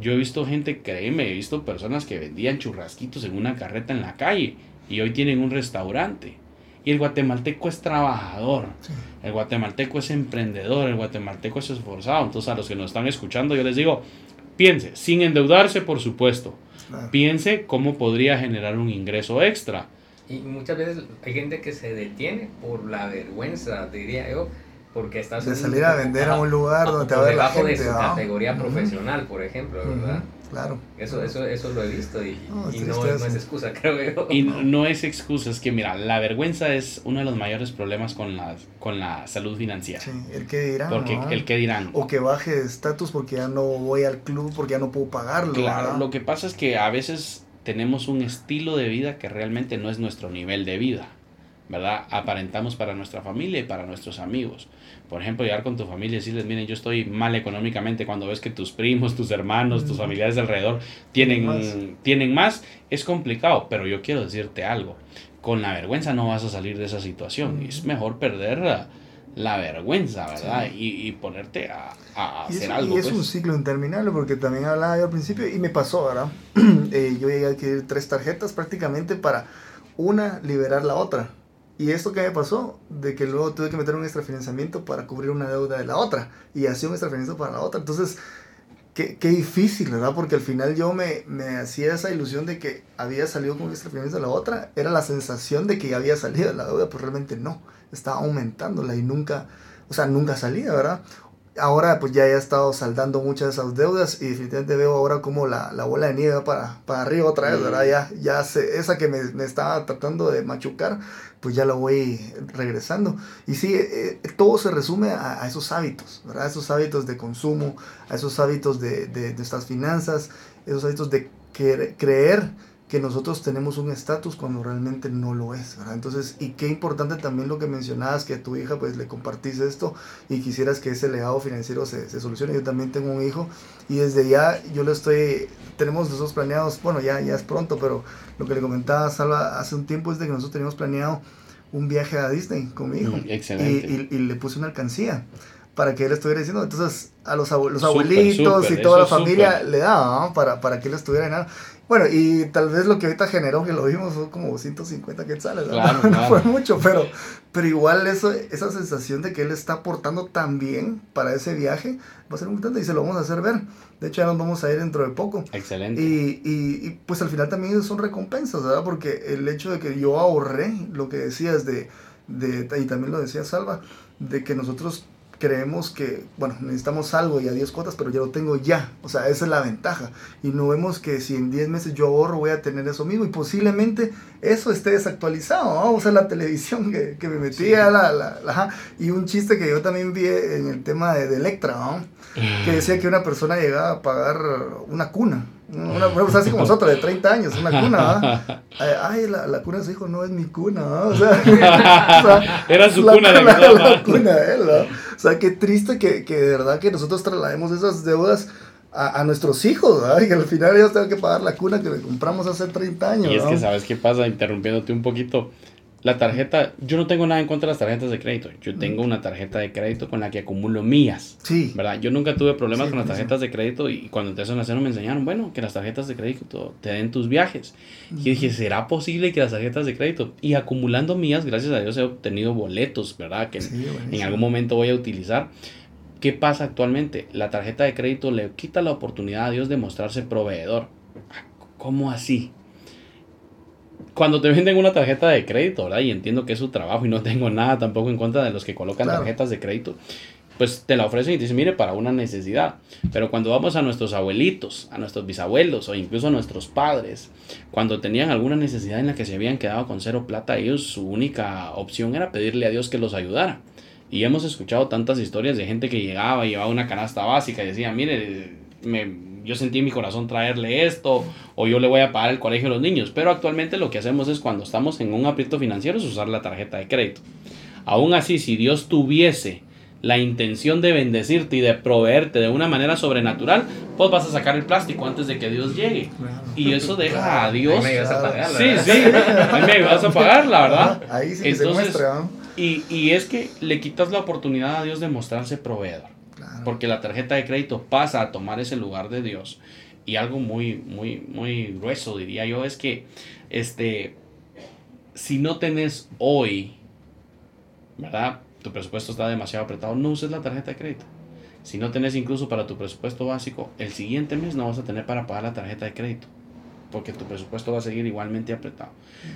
Yo he visto gente, créeme, he visto personas que vendían churrasquitos en una carreta en la calle y hoy tienen un restaurante. Y el guatemalteco es trabajador, el guatemalteco es emprendedor, el guatemalteco es esforzado. Entonces a los que nos están escuchando yo les digo, piense, sin endeudarse por supuesto, piense cómo podría generar un ingreso extra. Y muchas veces hay gente que se detiene por la vergüenza, diría yo, porque estás... De salir a vender a un lugar donde te va a ver la gente. de su categoría profesional, por ejemplo, ¿verdad? Claro. Eso, eso, eso lo he visto y no, no, es excusa, creo yo. Y no, es excusa, es que mira, la vergüenza es uno de los mayores problemas con la, con la salud financiera. Sí, el que dirán. Porque el que dirán. O que baje de estatus porque ya no voy al club, porque ya no puedo pagarlo. Claro, lo que pasa es que a veces tenemos un estilo de vida que realmente no es nuestro nivel de vida. ¿Verdad? Aparentamos para nuestra familia y para nuestros amigos. Por ejemplo, llegar con tu familia y decirles, miren, yo estoy mal económicamente cuando ves que tus primos, tus hermanos, tus familiares alrededor tienen más. tienen más, es complicado, pero yo quiero decirte algo. Con la vergüenza no vas a salir de esa situación. Es mejor perder la, vergüenza, ¿verdad? Y, y, ponerte a, a hacer algo. Y es un pues. ciclo interminable, porque también hablaba yo al principio, y me pasó, ¿verdad? Eh, yo llegué a adquirir tres tarjetas prácticamente para una liberar la otra. Y esto que me pasó, de que luego tuve que meter un extrafinanciamiento para cubrir una deuda de la otra, y así un extrafinanciamiento para la otra. Entonces, qué, qué difícil, ¿verdad? Porque al final yo me, me hacía esa ilusión de que había salido con un extrafinanciamiento de la otra, era la sensación de que ya había salido de la deuda, pero realmente no, estaba aumentándola y nunca, o sea, nunca salía, ¿verdad? Ahora pues ya he estado saldando muchas de esas deudas y definitivamente veo ahora como la, la bola de nieve para, para arriba otra vez, ¿verdad? Ya, ya se, esa que me, me, estaba tratando de machucar, pues ya la voy regresando. Y sí, eh, eh, todo se resume a, a, esos hábitos, ¿verdad? A esos hábitos de consumo, a esos hábitos de, de, de nuestras finanzas, esos hábitos de creer que nosotros tenemos un estatus cuando realmente no lo es, ¿verdad? Entonces, y qué importante también lo que mencionabas, que a tu hija pues le compartís esto y quisieras que ese legado financiero se, se solucione. Yo también tengo un hijo y desde ya yo lo estoy, tenemos nosotros planeados, bueno, ya, ya es pronto, pero lo que le comentaba Salva hace un tiempo es de que nosotros teníamos planeado un viaje a Disney con mi hijo. Mm, excelente. Y, y, y, le puse una alcancía para que él estuviera diciendo. Entonces, a los, los abuelitos super, y toda la familia super. le daba ¿no? para, para que él estuviera en algo. Bueno, y tal vez lo que ahorita generó, que lo vimos, fue como 150 quetzales. Claro, no, claro. fue mucho, pero, pero igual eso, esa sensación de que él está aportando tan bien para ese viaje va a ser muy importante y se lo vamos a hacer ver. De hecho, ya nos vamos a ir dentro de poco. Excelente. Y, y, y pues al final también son recompensas, ¿verdad? Porque el hecho de que yo ahorré, lo que decías de, de y también lo decía Salva, de que nosotros creemos que, bueno, necesitamos algo y a 10 cuotas, pero ya lo tengo ya. O sea, esa es la ventaja. Y no vemos que si en 10 meses yo ahorro voy a tener eso mismo y posiblemente eso esté desactualizado. ¿no? O sea, la televisión que, que me metía, sí. la, la, la, y un chiste que yo también vi en el tema de, de Electra, ¿no? Que decía que una persona llegaba a pagar una cuna. Una, persona así como nosotros, de 30 años, una cuna, Ay, la, la, cuna de su hijo no es mi cuna, ¿no? o, sea, o sea, Era su la, cuna, la, la, la cuna de él, ¿no? O sea, qué triste que, que de verdad que nosotros traslademos esas deudas a, a, nuestros hijos, ¿verdad? Y que al final ellos tengan que pagar la cuna que le compramos hace 30 años. Y es ¿no? que, ¿sabes qué pasa? Interrumpiéndote un poquito. La tarjeta, yo no tengo nada en contra de las tarjetas de crédito. Yo tengo una tarjeta de crédito con la que acumulo mías. Sí. ¿Verdad? Yo nunca tuve problemas Sí, con las sí. tarjetas de crédito y cuando entré a cena me enseñaron, bueno, que las tarjetas de crédito te den tus viajes. Y dije, ¿será posible que las tarjetas de crédito? Y acumulando mías, gracias a Dios he obtenido boletos, ¿verdad? Que Sí, en algún momento voy a utilizar. ¿Qué pasa actualmente? La tarjeta de crédito le quita la oportunidad a Dios de mostrarse proveedor. ¿Cómo así? Cuando te venden una tarjeta de crédito, ¿verdad? Y entiendo que es su trabajo y no tengo nada tampoco en contra de los que colocan Claro. tarjetas de crédito, pues te la ofrecen y te dicen, mire, para una necesidad. Pero cuando vamos a nuestros abuelitos, a nuestros bisabuelos o incluso a nuestros padres, cuando tenían alguna necesidad en la que se habían quedado con cero plata, ellos su única opción era pedirle a Dios que los ayudara. Y hemos escuchado tantas historias de gente que llegaba y llevaba una canasta básica y decía, mire, me, yo sentí en mi corazón traerle esto o yo le voy a pagar el colegio a los niños. Pero actualmente lo que hacemos es cuando estamos en un aprieto financiero es usar la tarjeta de crédito. Aún así, si Dios tuviese la intención de bendecirte y de proveerte de una manera sobrenatural, pues vas a sacar el plástico antes de que Dios llegue. Y eso deja a Dios. Ahí me ibas a pagar, la Sí, verdad. sí, ahí me vas a pagar, la verdad. Ahí sí que se Entonces, muestra, ¿no? Y, y es que le quitas la oportunidad a Dios de mostrarse proveedor. Claro. Porque la tarjeta de crédito pasa a tomar ese lugar de Dios. Y algo muy, muy, muy grueso, diría yo, es que este, si no tenés hoy, ¿verdad? Tu presupuesto está demasiado apretado, no uses la tarjeta de crédito. Si no tenés incluso para tu presupuesto básico, el siguiente mes no vas a tener para pagar la tarjeta de crédito. Porque tu presupuesto va a seguir igualmente apretado.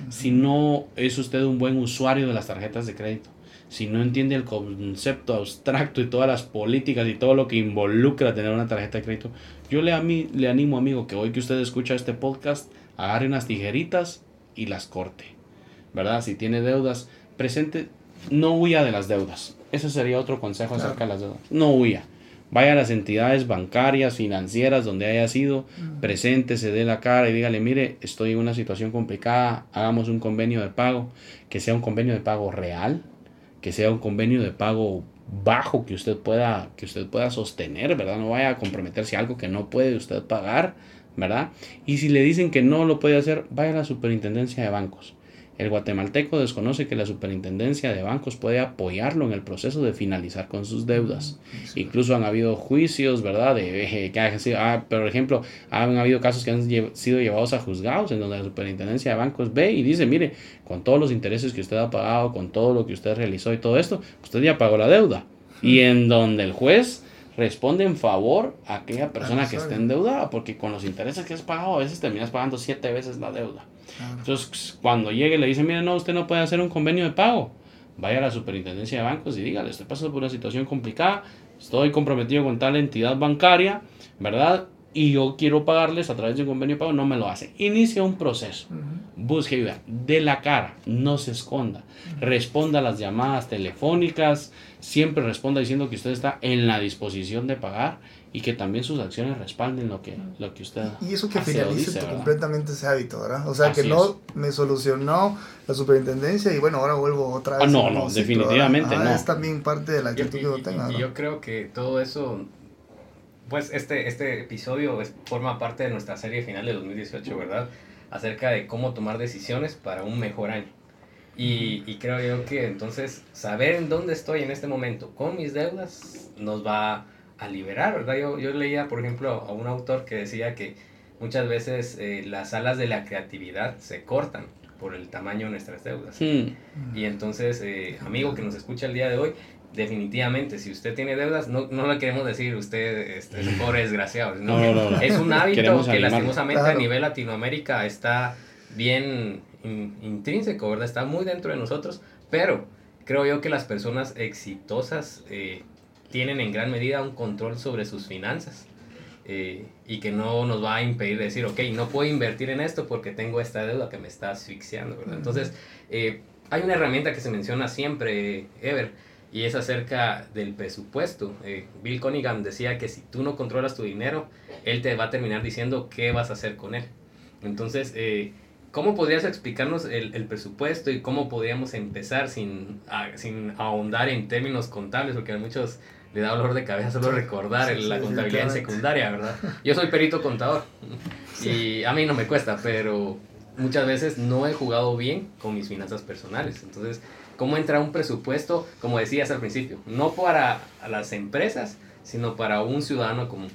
Si no es usted un buen usuario de las tarjetas de crédito, si no entiende el concepto abstracto y todas las políticas y todo lo que involucra tener una tarjeta de crédito, yo le, a mí, le animo, amigo, que hoy que usted escucha este podcast, agarre unas tijeritas y las corte. ¿Verdad? Si tiene deudas, presente, no huya de las deudas. Ese sería otro consejo Claro. acerca de las deudas. No huya. Vaya a las entidades bancarias, financieras, donde haya sido, presente, se dé la cara y dígale, mire, estoy en una situación complicada, hagamos un convenio de pago, que sea un convenio de pago real, que sea un convenio de pago bajo que usted pueda, que usted pueda sostener, ¿verdad? No vaya a comprometerse a algo que no puede usted pagar, ¿verdad? Y si le dicen que no lo puede hacer, vaya a la superintendencia de bancos. El guatemalteco desconoce que la superintendencia de bancos puede apoyarlo en el proceso de finalizar con sus deudas. Incluso han habido juicios, ¿verdad? De, eh, que ha sido- ah, por ejemplo, han habido casos que han lle- sido llevados a juzgados en donde la superintendencia de bancos ve y dice, mire, con todos los intereses que usted ha pagado, con todo lo que usted realizó y todo esto, usted ya pagó la deuda. Y en donde el juez responde en favor a aquella persona que esté endeudada, porque con los intereses que has pagado, a veces terminas pagando siete veces la deuda. Claro. Entonces, cuando llegue le dice, mire, no, usted no puede hacer un convenio de pago. Vaya a la superintendencia de bancos y dígale, estoy pasando por una situación complicada, estoy comprometido con tal entidad bancaria, ¿verdad? Y yo quiero pagarles a través de un convenio de pago, no me lo hacen. Inicia un proceso. Busque ayuda. De la cara, no se esconda. Responda a las llamadas telefónicas. Siempre responda diciendo que usted está en la disposición de pagar y que también sus acciones respalden lo que, lo que usted Y eso que finalice completamente ese hábito, ¿verdad? O sea, que no me solucionó la superintendencia y bueno, ahora vuelvo otra vez. Ah, no, no, definitivamente no. Es también parte de la actitud que yo tenga. Y, yo creo que todo eso, pues este, este episodio es, forma parte de nuestra serie final de 2018, ¿verdad? Acerca de cómo tomar decisiones para un mejor año. Y, y creo yo que entonces saber en dónde estoy en este momento con mis deudas nos va a liberar, ¿verdad? Yo, yo leía, por ejemplo, a un autor que decía que muchas veces eh, las alas de la creatividad se cortan por el tamaño de nuestras deudas. Hmm. Y entonces, eh, amigo que nos escucha el día de hoy, definitivamente, si usted tiene deudas, no, no le queremos decir usted este, es un pobre desgraciado. No, no, no, es un hábito que lastimosamente a nivel Latinoamérica está bien intrínseco, ¿verdad? Está muy dentro de nosotros, pero creo yo que las personas exitosas eh, tienen en gran medida un control sobre sus finanzas. Eh, y que no nos va a impedir decir, ok, no puedo invertir en esto porque tengo esta deuda que me está asfixiando, ¿verdad? Entonces, eh, hay una herramienta que se menciona siempre, Ever, y es acerca del presupuesto. Eh, Bill Cunningham decía que si tú no controlas tu dinero, él te va a terminar diciendo qué vas a hacer con él. Entonces, ¿cómo podrías explicarnos el, el, presupuesto y cómo podríamos empezar sin, sin ahondar en términos contables? Porque hay muchos le da dolor de cabeza solo recordar la contabilidad en secundaria, ¿verdad? Yo soy perito contador y a mí no me cuesta, pero muchas veces no he jugado bien con mis finanzas personales. Entonces, ¿cómo entra un presupuesto, como decías al principio, no para las empresas, sino para un ciudadano común?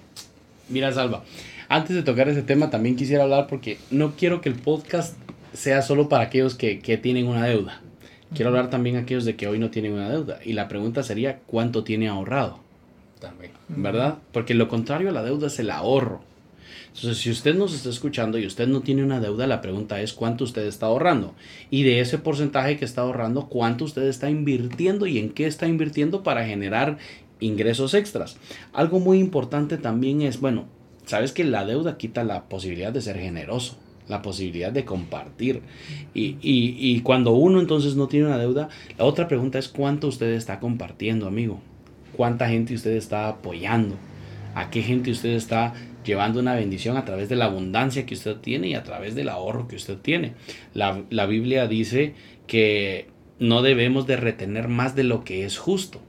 Mira, Salva, antes de tocar ese tema también quisiera hablar porque no quiero que el podcast sea solo para aquellos que, que tienen una deuda. Quiero hablar también a aquellos de que hoy no tienen una deuda. Y la pregunta sería, ¿cuánto tiene ahorrado? También. ¿Verdad? Porque lo contrario a la deuda es el ahorro. Entonces, si usted nos está escuchando y usted no tiene una deuda, la pregunta es cuánto usted está ahorrando. Y de ese porcentaje que está ahorrando, cuánto usted está invirtiendo y en qué está invirtiendo para generar ingresos extras. Algo muy importante también es, bueno, sabes que la deuda quita la posibilidad de ser generoso la posibilidad de compartir. Y, y, y, cuando uno entonces no tiene una deuda, la otra pregunta es cuánto usted está compartiendo, amigo. ¿Cuánta gente usted está apoyando? ¿A qué gente usted está llevando una bendición a través de la abundancia que usted tiene y a través del ahorro que usted tiene? La, la Biblia dice que no debemos de retener más de lo que es justo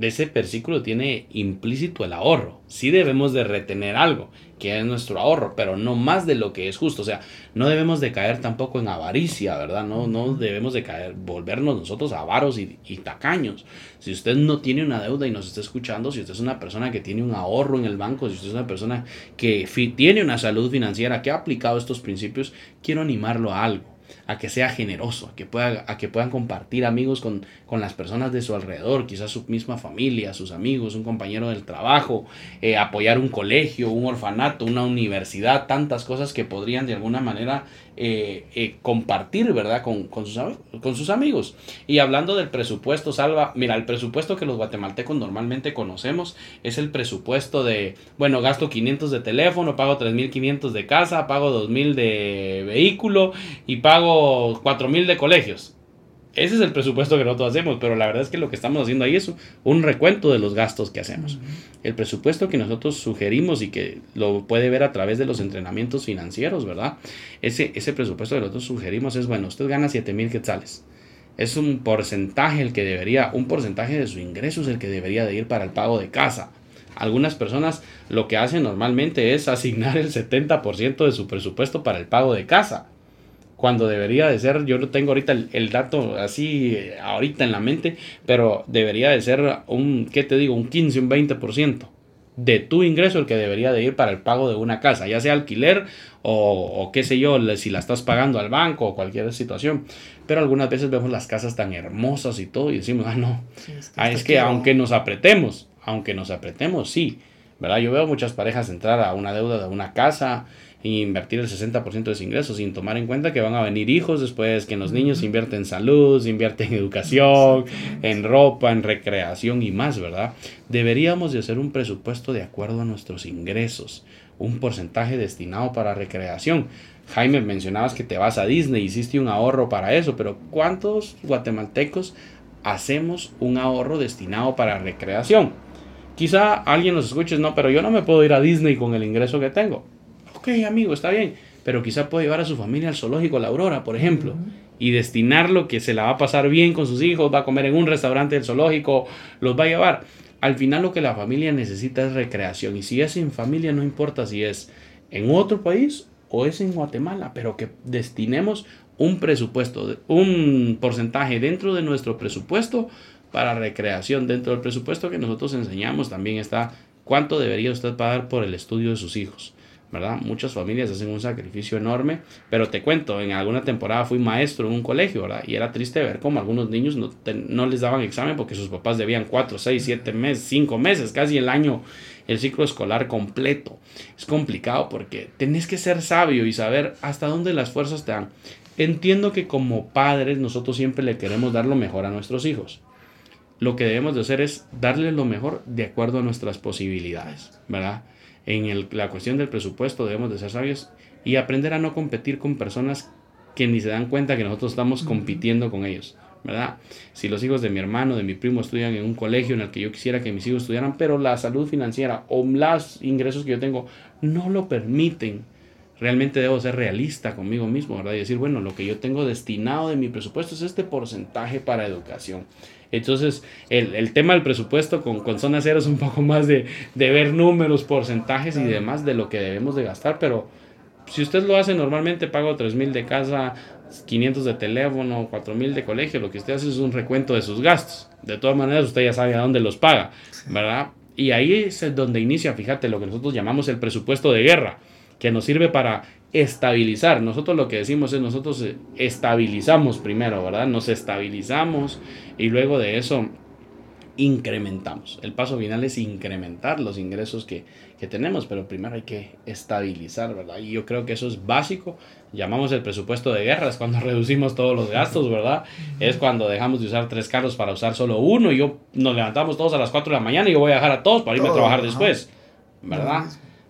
ese versículo tiene implícito el ahorro. Sí debemos de retener algo, que es nuestro ahorro, pero no más de lo que es justo. O sea, no debemos de caer tampoco en avaricia, ¿verdad? No, no debemos de caer, volvernos nosotros avaros y, y tacaños. Si usted no tiene una deuda y nos está escuchando, si usted es una persona que tiene un ahorro en el banco, si usted es una persona que tiene una salud financiera, que ha aplicado estos principios, quiero animarlo a algo a que sea generoso, a que, pueda, a que puedan compartir amigos con, con las personas de su alrededor, quizás su misma familia, sus amigos, un compañero del trabajo, eh, apoyar un colegio, un orfanato, una universidad, tantas cosas que podrían de alguna manera eh, eh, compartir, ¿verdad? Con, con, sus, con sus amigos. Y hablando del presupuesto, Salva, mira, el presupuesto que los guatemaltecos normalmente conocemos es el presupuesto de, bueno, gasto 500 de teléfono, pago 3.500 de casa, pago 2.000 de vehículo y pago 4.000 de colegios. Ese es el presupuesto que nosotros hacemos, pero la verdad es que lo que estamos haciendo ahí es un recuento de los gastos que hacemos. El presupuesto que nosotros sugerimos y que lo puede ver a través de los entrenamientos financieros, ¿verdad? Ese, ese presupuesto que nosotros sugerimos es, bueno, usted gana 7 mil quetzales. Es un porcentaje el que debería, un porcentaje de su ingreso es el que debería de ir para el pago de casa. Algunas personas lo que hacen normalmente es asignar el 70% de su presupuesto para el pago de casa cuando debería de ser, yo no tengo ahorita el, dato así ahorita en la mente, pero debería de ser un, ¿qué te digo? Un 15, un 20% de tu ingreso el que debería de ir para el pago de una casa, ya sea alquiler o, qué sé yo, si la estás pagando al banco o cualquier situación. Pero algunas veces vemos las casas tan hermosas y todo y decimos, ah, no, es que, ah, es que aunque nos apretemos, aunque nos apretemos, sí, ¿verdad? Yo veo muchas parejas entrar a una deuda de una casa invertir el 60% de sus ingresos sin tomar en cuenta que van a venir hijos después, que los niños invierten en salud, invierten en educación, en ropa, en recreación y más, ¿verdad? Deberíamos de hacer un presupuesto de acuerdo a nuestros ingresos, un porcentaje destinado para recreación. Jaime, mencionabas que te vas a Disney, hiciste un ahorro para eso, pero ¿cuántos guatemaltecos hacemos un ahorro destinado para recreación? Quizá alguien nos escuche, no, pero yo no me puedo ir a Disney con el ingreso que tengo. Ok, amigo, está bien, pero quizá puede llevar a su familia al zoológico La Aurora, por ejemplo, y destinarlo que se la va a pasar bien con sus hijos, va a comer en un restaurante del zoológico, los va a llevar. Al final lo que la familia necesita es recreación, y si es en familia, no importa si es en otro país o es en Guatemala, pero que destinemos un presupuesto, un porcentaje dentro de nuestro presupuesto para recreación. Dentro del presupuesto que nosotros enseñamos también está cuánto debería usted pagar por el estudio de sus hijos. ¿Verdad? Muchas familias hacen un sacrificio enorme, pero te cuento, en alguna temporada fui maestro en un colegio, ¿verdad? Y era triste ver cómo algunos niños no, les daban examen porque sus papás debían 4, 6, 7 meses, 5 meses, casi el año el ciclo escolar completo. Es complicado porque tenés que ser sabio y saber hasta dónde las fuerzas te dan. Entiendo que como padres nosotros siempre le queremos dar lo mejor a nuestros hijos. Lo que debemos de hacer es darles lo mejor de acuerdo a nuestras posibilidades, ¿verdad? En la cuestión del presupuesto debemos de ser sabios y aprender a no competir con personas que ni se dan cuenta que nosotros estamos compitiendo con ellos. ¿verdad? Si los hijos de mi hermano, de mi primo estudian en un colegio en el que yo quisiera que mis hijos estudiaran, pero la salud financiera o los ingresos que yo tengo no lo permiten, realmente debo ser realista conmigo mismo, ¿verdad? Y decir, bueno, lo que yo tengo destinado de mi presupuesto es este porcentaje para educación. Entonces, el, tema del presupuesto con, con zona cero es un poco más de, de ver números, porcentajes y demás de lo que debemos de gastar, pero si usted lo hace normalmente, pago 3 mil de casa, 500 de teléfono, 4000 de colegio, lo que usted hace es un recuento de sus gastos. De todas maneras, usted ya sabe a dónde los paga, ¿verdad? Y ahí es donde inicia, fíjate, lo que nosotros llamamos el presupuesto de guerra, que nos sirve para estabilizar. Nosotros lo que decimos es nosotros estabilizamos primero, ¿verdad? Nos estabilizamos y luego de eso incrementamos. El paso final es incrementar los ingresos que, que, tenemos, pero primero hay que estabilizar, ¿verdad? Y yo creo que eso es básico. Llamamos el presupuesto de guerra, es cuando reducimos todos los gastos, ¿verdad? Es cuando dejamos de usar tres carros para usar solo uno y yo nos levantamos todos a las 4 de la mañana y yo voy a dejar a todos para irme a trabajar después, ¿verdad?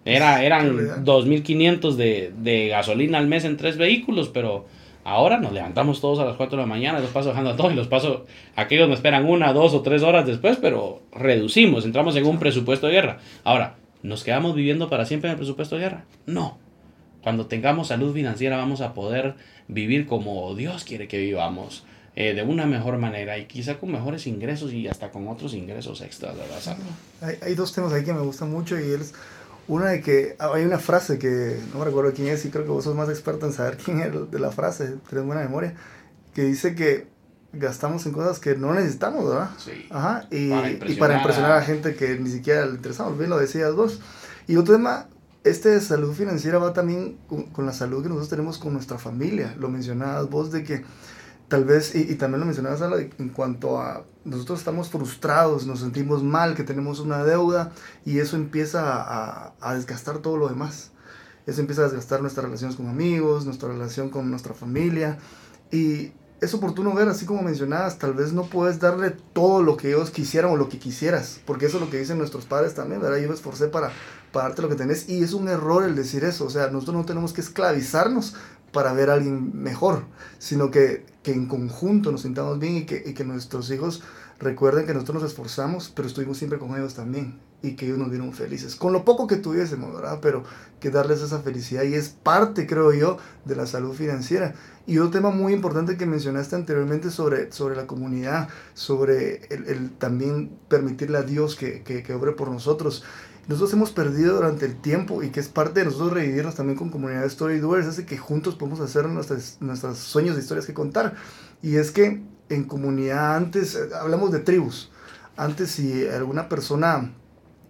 Era, eran 2.500 de, de gasolina al mes en tres vehículos, pero Ahora nos levantamos todos a las 4 de la mañana, los paso dejando a todos y los paso, aquellos me esperan una, dos o tres horas después, pero reducimos, entramos en un presupuesto de guerra. Ahora, ¿nos quedamos viviendo para siempre en el presupuesto de guerra? No. Cuando tengamos salud financiera vamos a poder vivir como Dios quiere que vivamos, eh, de una mejor manera y quizá con mejores ingresos y hasta con otros ingresos extras, ¿verdad, Hay, hay dos temas ahí que me gustan mucho y es una de que ah, hay una frase que no me recuerdo quién es y creo que vos sos más experto en saber quién es de la frase, tienes buena memoria, que dice que gastamos en cosas que no necesitamos, ¿verdad? Sí. Ajá, y para, y para impresionar a gente que ni siquiera le interesamos, bien lo decías vos. Y otro tema, este de salud financiera va también con, con la salud que nosotros tenemos con nuestra familia. Lo mencionabas vos de que tal vez, y, también lo mencionabas en cuanto a nosotros estamos frustrados, nos sentimos mal, que tenemos una deuda y eso empieza a, a, desgastar todo lo demás. Eso empieza a desgastar nuestras relaciones con amigos, nuestra relación con nuestra familia y es oportuno ver, así como mencionabas, tal vez no puedes darle todo lo que ellos quisieran o lo que quisieras, porque eso es lo que dicen nuestros padres también, ¿verdad? Yo me esforcé para, para darte lo que tenés y es un error el decir eso, o sea, nosotros no tenemos que esclavizarnos para ver a alguien mejor, sino que, que en conjunto nos sintamos bien y que, y que nuestros hijos recuerden que nosotros nos esforzamos, pero estuvimos siempre con ellos también y que ellos nos vieron felices, con lo poco que tuviésemos, ¿verdad? Pero que darles esa felicidad y es parte, creo yo, de la salud financiera. Y otro tema muy importante que mencionaste anteriormente sobre, sobre la comunidad, sobre el, también permitirle a Dios que, que, que obre por nosotros nosotros hemos perdido durante el tiempo y que es parte de nosotros revivirnos también con comunidad de story doers, hace que juntos podemos hacer nuestras, nuestros sueños de historias que contar. Y es que en comunidad antes, eh, hablamos de tribus, antes si alguna persona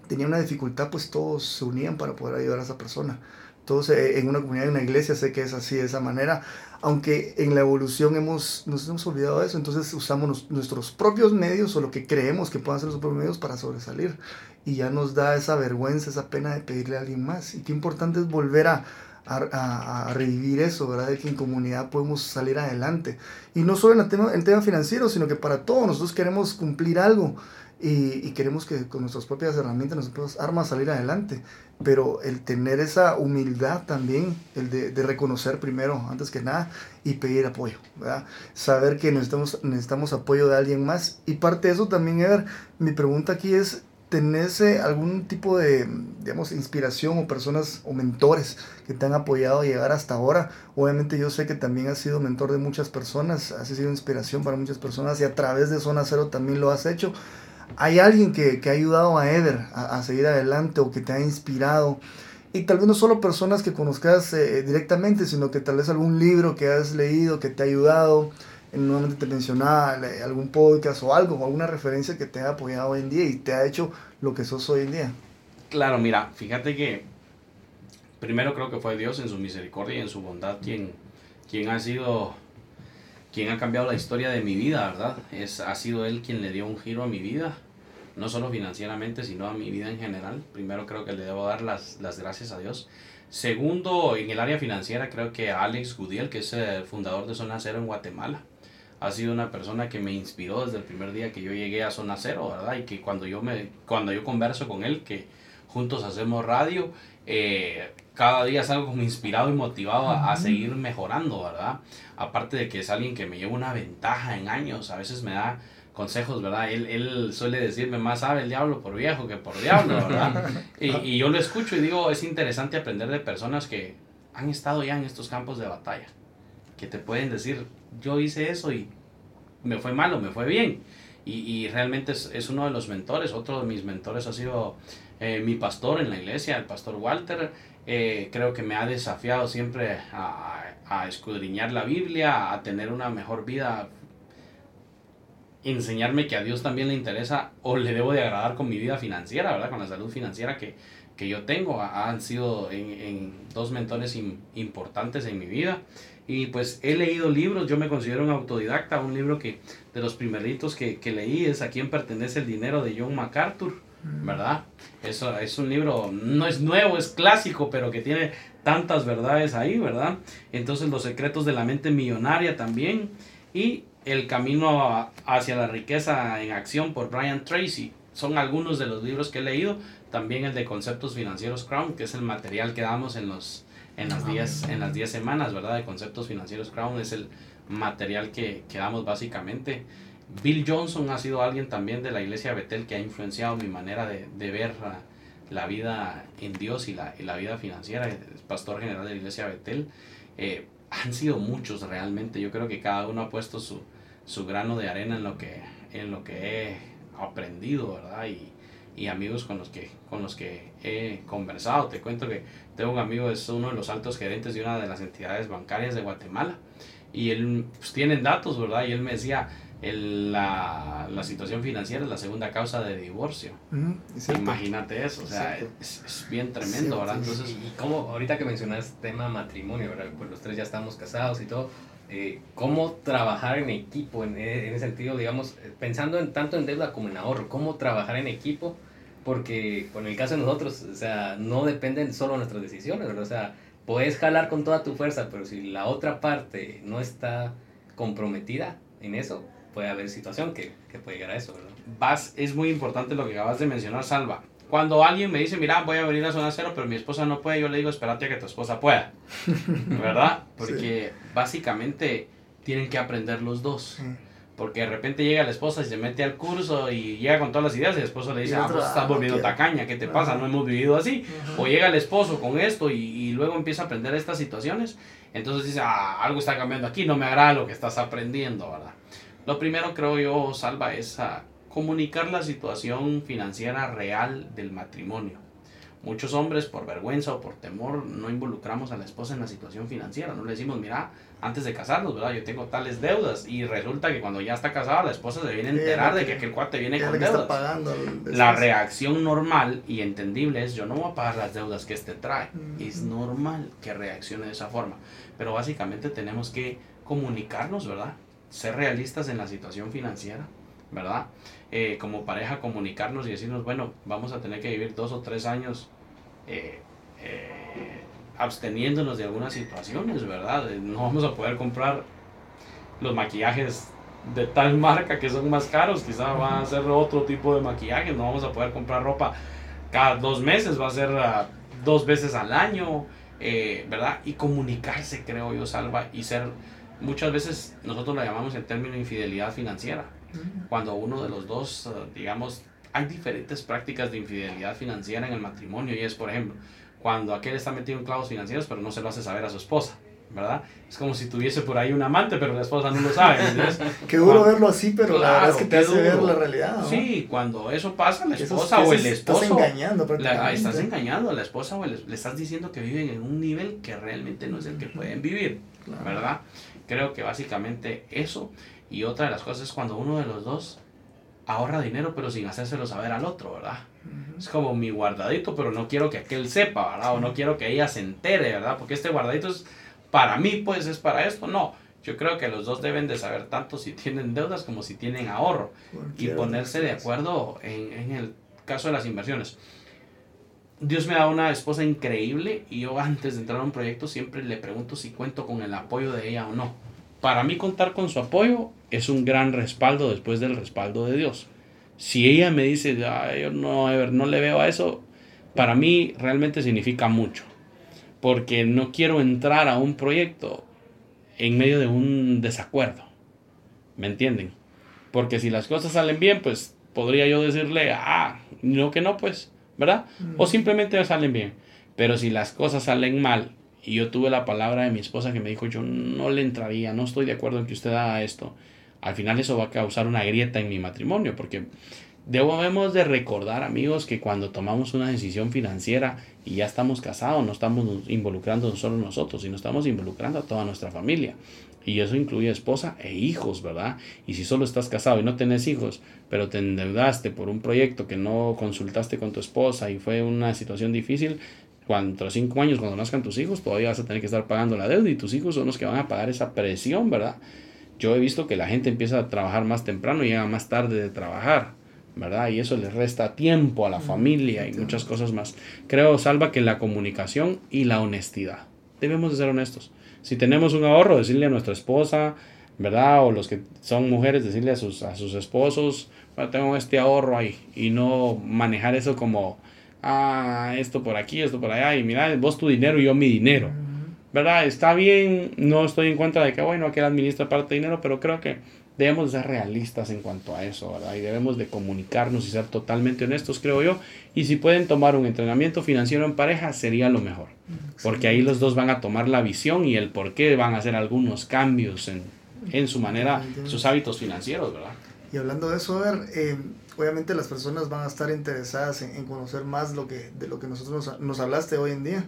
tenía una dificultad, pues todos se unían para poder ayudar a esa persona. Todos eh, en una comunidad, en una iglesia, sé que es así, de esa manera. Aunque en la evolución hemos, nos hemos olvidado de eso, entonces usamos nuestros propios medios o lo que creemos que puedan ser los propios medios para sobresalir. Y ya nos da esa vergüenza, esa pena de pedirle a alguien más. Y qué importante es volver a, revivir eso, ¿verdad? De que en comunidad podemos salir adelante. Y no solo en el tema, financiero, sino que para todos nosotros queremos cumplir algo y, queremos que con nuestras propias herramientas, nuestras propias armas salir adelante. Pero el tener esa humildad también, el de, de, reconocer primero, antes que nada, y pedir apoyo, ¿verdad? Saber que necesitamos, necesitamos apoyo de alguien más. Y parte de eso también, Ever, mi pregunta aquí es, ¿tenés eh, algún tipo de, digamos, inspiración o personas o mentores que te han apoyado a llegar hasta ahora? Obviamente yo sé que también has sido mentor de muchas personas, has sido inspiración para muchas personas y a través de Zona Cero también lo has hecho hay alguien que, que ha ayudado a Eder a, seguir adelante o que te ha inspirado. Y tal vez no solo personas que conozcas eh, directamente, sino que tal vez algún libro que has leído que te ha ayudado. Nuevamente te mencionaba algún podcast o algo, o alguna referencia que te ha apoyado hoy en día y te ha hecho lo que sos hoy en día. Claro, mira, fíjate que primero creo que fue Dios en su misericordia y en su bondad quien, quien ha sido quien ha cambiado la historia de mi vida, ¿verdad? Es, ha sido él quien le dio un giro a mi vida, no solo financieramente, sino a mi vida en general. Primero creo que le debo dar las, las gracias a Dios. Segundo, en el área financiera creo que Alex Gudiel, que es el fundador de Zona Cero en Guatemala, ha sido una persona que me inspiró desde el primer día que yo llegué a Zona Cero, ¿verdad? Y que cuando yo, me, cuando yo converso con él, que juntos hacemos radio, eh, cada día salgo como inspirado y motivado a, seguir mejorando, ¿verdad? Aparte de que es alguien que me lleva una ventaja en años, a veces me da consejos, ¿verdad? Él, él suele decirme, más sabe el diablo por viejo que por diablo, ¿verdad? y, y yo lo escucho y digo, es interesante aprender de personas que han estado ya en estos campos de batalla, que te pueden decir, yo hice eso y me fue mal o me fue bien. Y, y realmente es, es, uno de los mentores, otro de mis mentores ha sido eh, mi pastor en la iglesia, el pastor Walter, eh, creo que me ha desafiado siempre a, a, escudriñar la Biblia, a tener una mejor vida, enseñarme que a Dios también le interesa o le debo de agradar con mi vida financiera, ¿verdad? Con la salud financiera que, que yo tengo. Han sido en, en dos mentores importantes en mi vida. Y pues he leído libros, yo me considero un autodidacta, un libro que de los primeritos que, que leí es A quién pertenece el dinero de John MacArthur ¿verdad? Eso es un libro, no es nuevo, es clásico, pero que tiene tantas verdades ahí, ¿verdad? Entonces los secretos de la mente millonaria también y el camino hacia la riqueza en acción por Brian Tracy. Son algunos de los libros que he leído, también el de conceptos financieros Crown, que es el material que damos en los en las 10 en las 10 semanas, ¿verdad? De conceptos financieros Crown es el material que, que damos básicamente. Bill Johnson ha sido alguien también de la iglesia Betel que ha influenciado mi manera de, de ver la, vida en Dios y la, y la vida financiera, el pastor general de la iglesia Betel. Eh, han sido muchos realmente, yo creo que cada uno ha puesto su, su grano de arena en lo que, en lo que he aprendido, ¿verdad? Y, y amigos con los que con los que he conversado. Te cuento que tengo un amigo, es uno de los altos gerentes de una de las entidades bancarias de Guatemala y él pues, tienen datos, ¿verdad? Y él me decía, el, la, la, situación financiera es la segunda causa de divorcio. Imagínate eso, o sea, es, es, bien tremendo, ¿verdad? Entonces, y como ahorita que mencionas tema matrimonio, ¿verdad? Pues los tres ya estamos casados y todo, eh, ¿cómo trabajar en equipo en, en, ese sentido, digamos, pensando en tanto en deuda como en ahorro, cómo trabajar en equipo? Porque con el caso de nosotros, o sea, no dependen solo nuestras decisiones, ¿verdad? O sea, puedes jalar con toda tu fuerza, pero si la otra parte no está comprometida en eso, puede haber situación que, que puede llegar a eso, ¿verdad? Vas, es muy importante lo que acabas de mencionar, Salva. Cuando alguien me dice, mira, voy a venir a zona cero, pero mi esposa no puede, yo le digo, espérate a que tu esposa pueda. ¿Verdad? Porque básicamente tienen que aprender los dos. Porque de repente llega la esposa y se mete al curso y llega con todas las ideas y el esposo le dice, ah, pues estás volviendo tacaña, ¿qué te pasa? No hemos vivido así. O llega el esposo con esto y, y, luego empieza a aprender estas situaciones. Entonces dice, ah, algo está cambiando aquí, no me agrada lo que estás aprendiendo, ¿verdad? Lo primero creo yo, Salva, es comunicar la situación financiera real del matrimonio. Muchos hombres por vergüenza o por temor no involucramos a la esposa en la situación financiera, no le decimos, mira, antes de casarnos, ¿verdad? Yo tengo tales deudas y resulta que cuando ya está casada la esposa se viene a enterar de que aquel cuate viene con deudas. La reacción normal y entendible es yo no voy a pagar las deudas que este trae. Es normal que reaccione de esa forma, pero básicamente tenemos que comunicarnos, ¿verdad? ser realistas en la situación financiera, ¿verdad? Eh, como pareja comunicarnos y decirnos, bueno, vamos a tener que vivir dos o tres años eh, eh, absteniéndonos de algunas situaciones, ¿verdad? No vamos a poder comprar los maquillajes de tal marca que son más caros, quizás van a ser otro tipo de maquillaje, no vamos a poder comprar ropa cada dos meses, va a ser uh, dos veces al año, ¿verdad? Y comunicarse, creo yo, Salva, y ser muchas veces nosotros la llamamos en término infidelidad financiera. Mm. Cuando uno de los dos, eh, digamos, hay diferentes prácticas de infidelidad financiera en el matrimonio y es, por ejemplo, cuando aquel está metido en clavos financieros pero no se lo hace saber a su esposa. ¿verdad? Es como si tuviese por ahí un amante, pero la esposa no lo sabe. qué duro verlo así, pero la verdad es que te hace ver la realidad. ¿no? Sí, cuando eso pasa, la esposa o el esposo. Estás engañando, prácticamente. La, estás engañando a la esposa o el, le estás diciendo que viven en un nivel que realmente no es el que pueden vivir, ¿verdad? Creo que básicamente eso. Y otra de las cosas es cuando uno de los dos ahorra dinero, pero sin hacérselo saber al otro, ¿verdad? Uh -huh. Es como mi guardadito, pero no quiero que aquel sepa, ¿verdad? O no quiero que ella se entere, ¿verdad? Porque este guardadito es para mí, pues es para esto. No, yo creo que los dos deben de saber tanto si tienen deudas como si tienen ahorro Cualquier y ponerse de acuerdo en, en el caso de las inversiones. Dios me da una esposa increíble y yo antes de entrar a un proyecto siempre le pregunto si cuento con el apoyo de ella o no. Para mí contar con su apoyo es un gran respaldo después del respaldo de Dios. Si ella me dice, yo no, no le veo a eso, para mí realmente significa mucho. Porque no quiero entrar a un proyecto en medio de un desacuerdo. ¿Me entienden? Porque si las cosas salen bien, pues podría yo decirle, ah, no que no, pues ¿verdad? O simplemente salen bien. Pero si las cosas salen mal y yo tuve la palabra de mi esposa que me dijo, yo no le entraría, no estoy de acuerdo en que usted haga esto, al final eso va a causar una grieta en mi matrimonio, porque Debemos de recordar, amigos, que cuando tomamos una decisión financiera y ya estamos casados, no estamos involucrando solo nosotros, sino estamos involucrando a toda nuestra familia. Y eso incluye esposa e hijos, ¿verdad? Y si solo estás casado y no tenés hijos, pero te endeudaste por un proyecto que no consultaste con tu esposa y fue una situación difícil, cuando cinco años, cuando nazcan tus hijos, todavía vas a tener que estar pagando la deuda y tus hijos son los que van a pagar esa presión, ¿verdad? Yo he visto que la gente empieza a trabajar más temprano y llega más tarde de trabajar ¿verdad? Y eso les resta tiempo a la familia y muchas cosas más. Creo, Salva, que la comunicación y la honestidad. Debemos de ser honestos. Si tenemos un ahorro, decirle a nuestra esposa, ¿verdad? O los que son mujeres, decirle a sus, a sus esposos, tengo este ahorro ahí. Y no manejar eso como, ah, esto por aquí, esto por allá. Y mira, vos tu dinero y yo mi dinero. ¿Verdad? Está bien, no estoy en contra de que, bueno, que administra parte de dinero, pero creo que debemos ser realistas en cuanto a eso, ¿verdad? Y debemos de comunicarnos y ser totalmente honestos, creo yo. Y si pueden tomar un entrenamiento financiero en pareja, sería lo mejor. Porque ahí los dos van a tomar la visión y el por qué van a hacer algunos cambios en, en su manera, sus hábitos financieros, ¿verdad? Y hablando de eso, a ver, eh, obviamente las personas van a estar interesadas en, conocer más lo que, de lo que nosotros nos, nos hablaste hoy en día.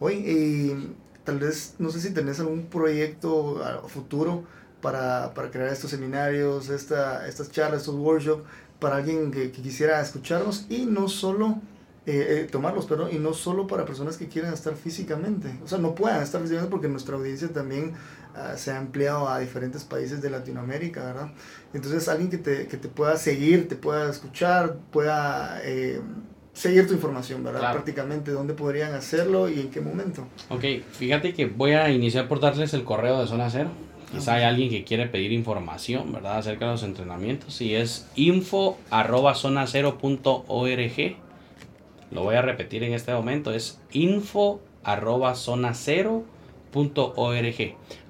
Hoy, eh, tal vez, no sé si tenés algún proyecto futuro para, para crear estos seminarios, esta, estas charlas, estos workshops, para alguien que, quisiera escucharlos y no solo eh, eh, tomarlos, perdón, y no solo para personas que quieran estar físicamente, o sea, no puedan estar físicamente porque nuestra audiencia también uh, se ha ampliado a diferentes países de Latinoamérica, ¿verdad? Entonces, alguien que te, que te pueda seguir, te pueda escuchar, pueda eh, seguir tu información, ¿verdad? Claro. Prácticamente, dónde podrían hacerlo y en qué momento. Ok, fíjate que voy a iniciar por darles el correo de Zona Cero. Quizá hay alguien que quiere pedir información, ¿verdad? Acerca de los entrenamientos. Y es info arroba. Lo voy a repetir en este momento. Es info arroba.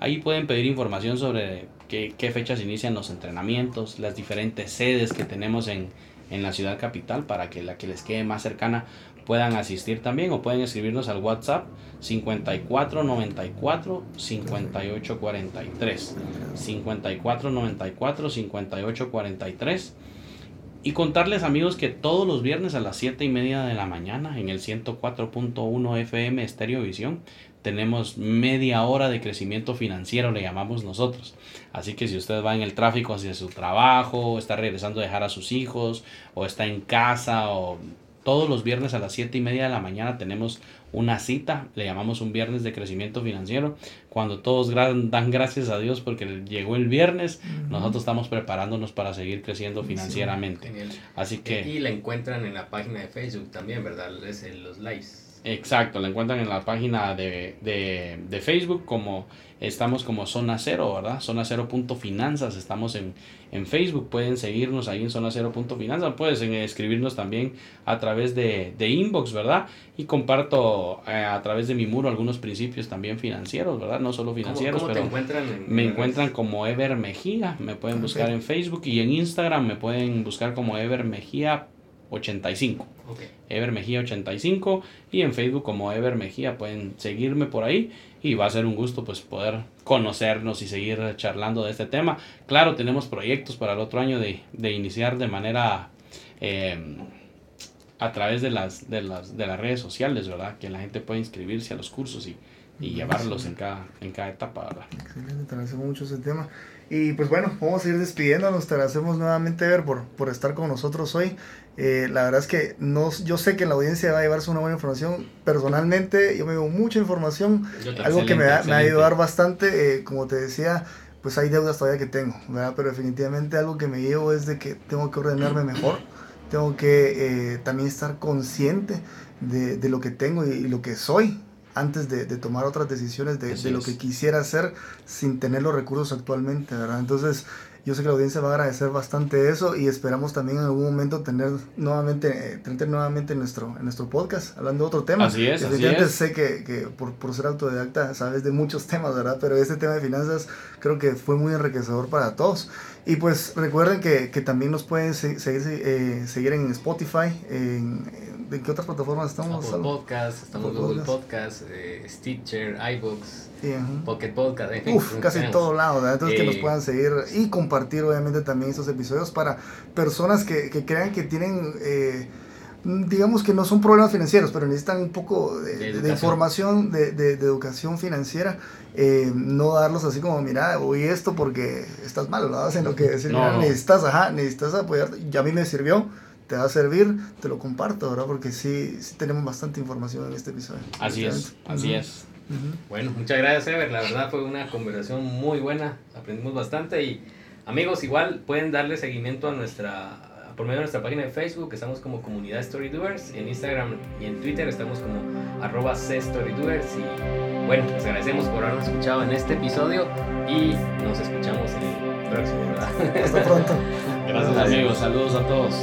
Ahí pueden pedir información sobre qué, qué fechas inician los entrenamientos, las diferentes sedes que tenemos en, en la ciudad capital para que la que les quede más cercana puedan asistir también o pueden escribirnos al WhatsApp 54 94 58 43 54 94 58 43 contarles amigos que todos los viernes a las 7 y media de la mañana en el 104.1 FM Estéreo Visión tenemos media hora de crecimiento financiero, le llamamos nosotros. Así que si usted va en el tráfico hacia su trabajo, está regresando a dejar a sus hijos, o está en casa, o todos los viernes a las 7 y media de la mañana tenemos una cita, le llamamos un viernes de crecimiento financiero, cuando todos dan gracias a Dios porque llegó el viernes, nosotros estamos preparándonos para seguir creciendo financieramente. Así que... Y la encuentran en la página de Facebook también, ¿verdad? Es en los lives. Exacto, la encuentran en la página de, de, de Facebook como estamos como Zona Cero, ¿verdad? Zona Cero punto finanzas, estamos en, en Facebook, pueden seguirnos ahí en Zona Cero punto finanzas, pueden escribirnos también a través de, de inbox, ¿verdad? Y comparto eh, a través de mi muro algunos principios también financieros, ¿verdad? No solo financieros, pero encuentran me encuentran como Ever Mejía, me pueden buscar en Facebook y en Instagram me pueden buscar como Ever Mejía 85. Okay. Ever Mejía 85 y en Facebook como Ever Mejía pueden seguirme por ahí y va a ser un gusto pues poder conocernos y seguir charlando de este tema. Claro, tenemos proyectos para el otro año de, de iniciar de manera em, a través de las, de, las, de las redes sociales, ¿verdad? Que la gente puede inscribirse a los cursos y, y llevarlos en cada, en cada etapa, ¿verdad? Excelente, te agradecemos mucho ese tema. Y pues bueno, vamos a ir despidiéndonos. Te agradecemos nuevamente, Ver, por, por estar con nosotros hoy. Eh, la verdad es que no, yo sé que la audiencia va a llevarse una buena información. Personalmente, yo me veo mucha información, algo que me, me, ha ayudado bastante. Eh, como te decía, pues hay deudas todavía que tengo, ¿verdad? Pero definitivamente algo que me llevo es de que tengo que ordenarme mejor. Tengo que eh, también estar consciente de, de, lo que tengo y, y lo que soy, antes de, de, tomar otras decisiones de, de lo que quisiera hacer sin tener los recursos actualmente, ¿verdad? Entonces, yo sé que la audiencia va a agradecer bastante eso y esperamos también en algún momento tener nuevamente, eh, tener nuevamente en nuestro, en nuestro podcast hablando de otro tema. Así es, así es. sé que, que por, por, ser autodidacta sabes de muchos temas, ¿verdad? Pero este tema de finanzas creo que fue muy enriquecedor para todos. Y pues recuerden que, que también nos pueden seguir, eh, seguir en Spotify, en, ¿De qué otras plataformas estamos? Apple Podcast, estamos en Google Podcast, eh, Stitcher, iBooks, Pocket Podcast, en fin, Uf, casi en todos lados, Entonces que nos puedan seguir y compartir obviamente también estos episodios para personas que, que crean que tienen... Eh, digamos que no son problemas financieros, pero necesitan un poco de, de, de información, de, de, educación financiera, eh, no darlos así como, mira, voy esto porque estás mal, ¿no? Sino que decir, no. necesitas, ajá, necesitas apoyarte, ya a mí me sirvió, te va a servir, te lo comparto, ¿verdad? Porque sí, sí tenemos bastante información en este episodio. Así es, así uh -huh. es. Uh -huh. Bueno, muchas gracias, Ever. La verdad fue una conversación muy buena. Aprendimos bastante. Y amigos, igual pueden darle seguimiento a nuestra. Por medio de nuestra página de Facebook, estamos como Comunidad Storydoers. En Instagram y en Twitter estamos como arroba Storydoers. Y bueno, les agradecemos por habernos escuchado en este episodio. Y nos escuchamos en el próximo, ¿verdad? Hasta pronto. Gracias, amigos. Saludos a todos.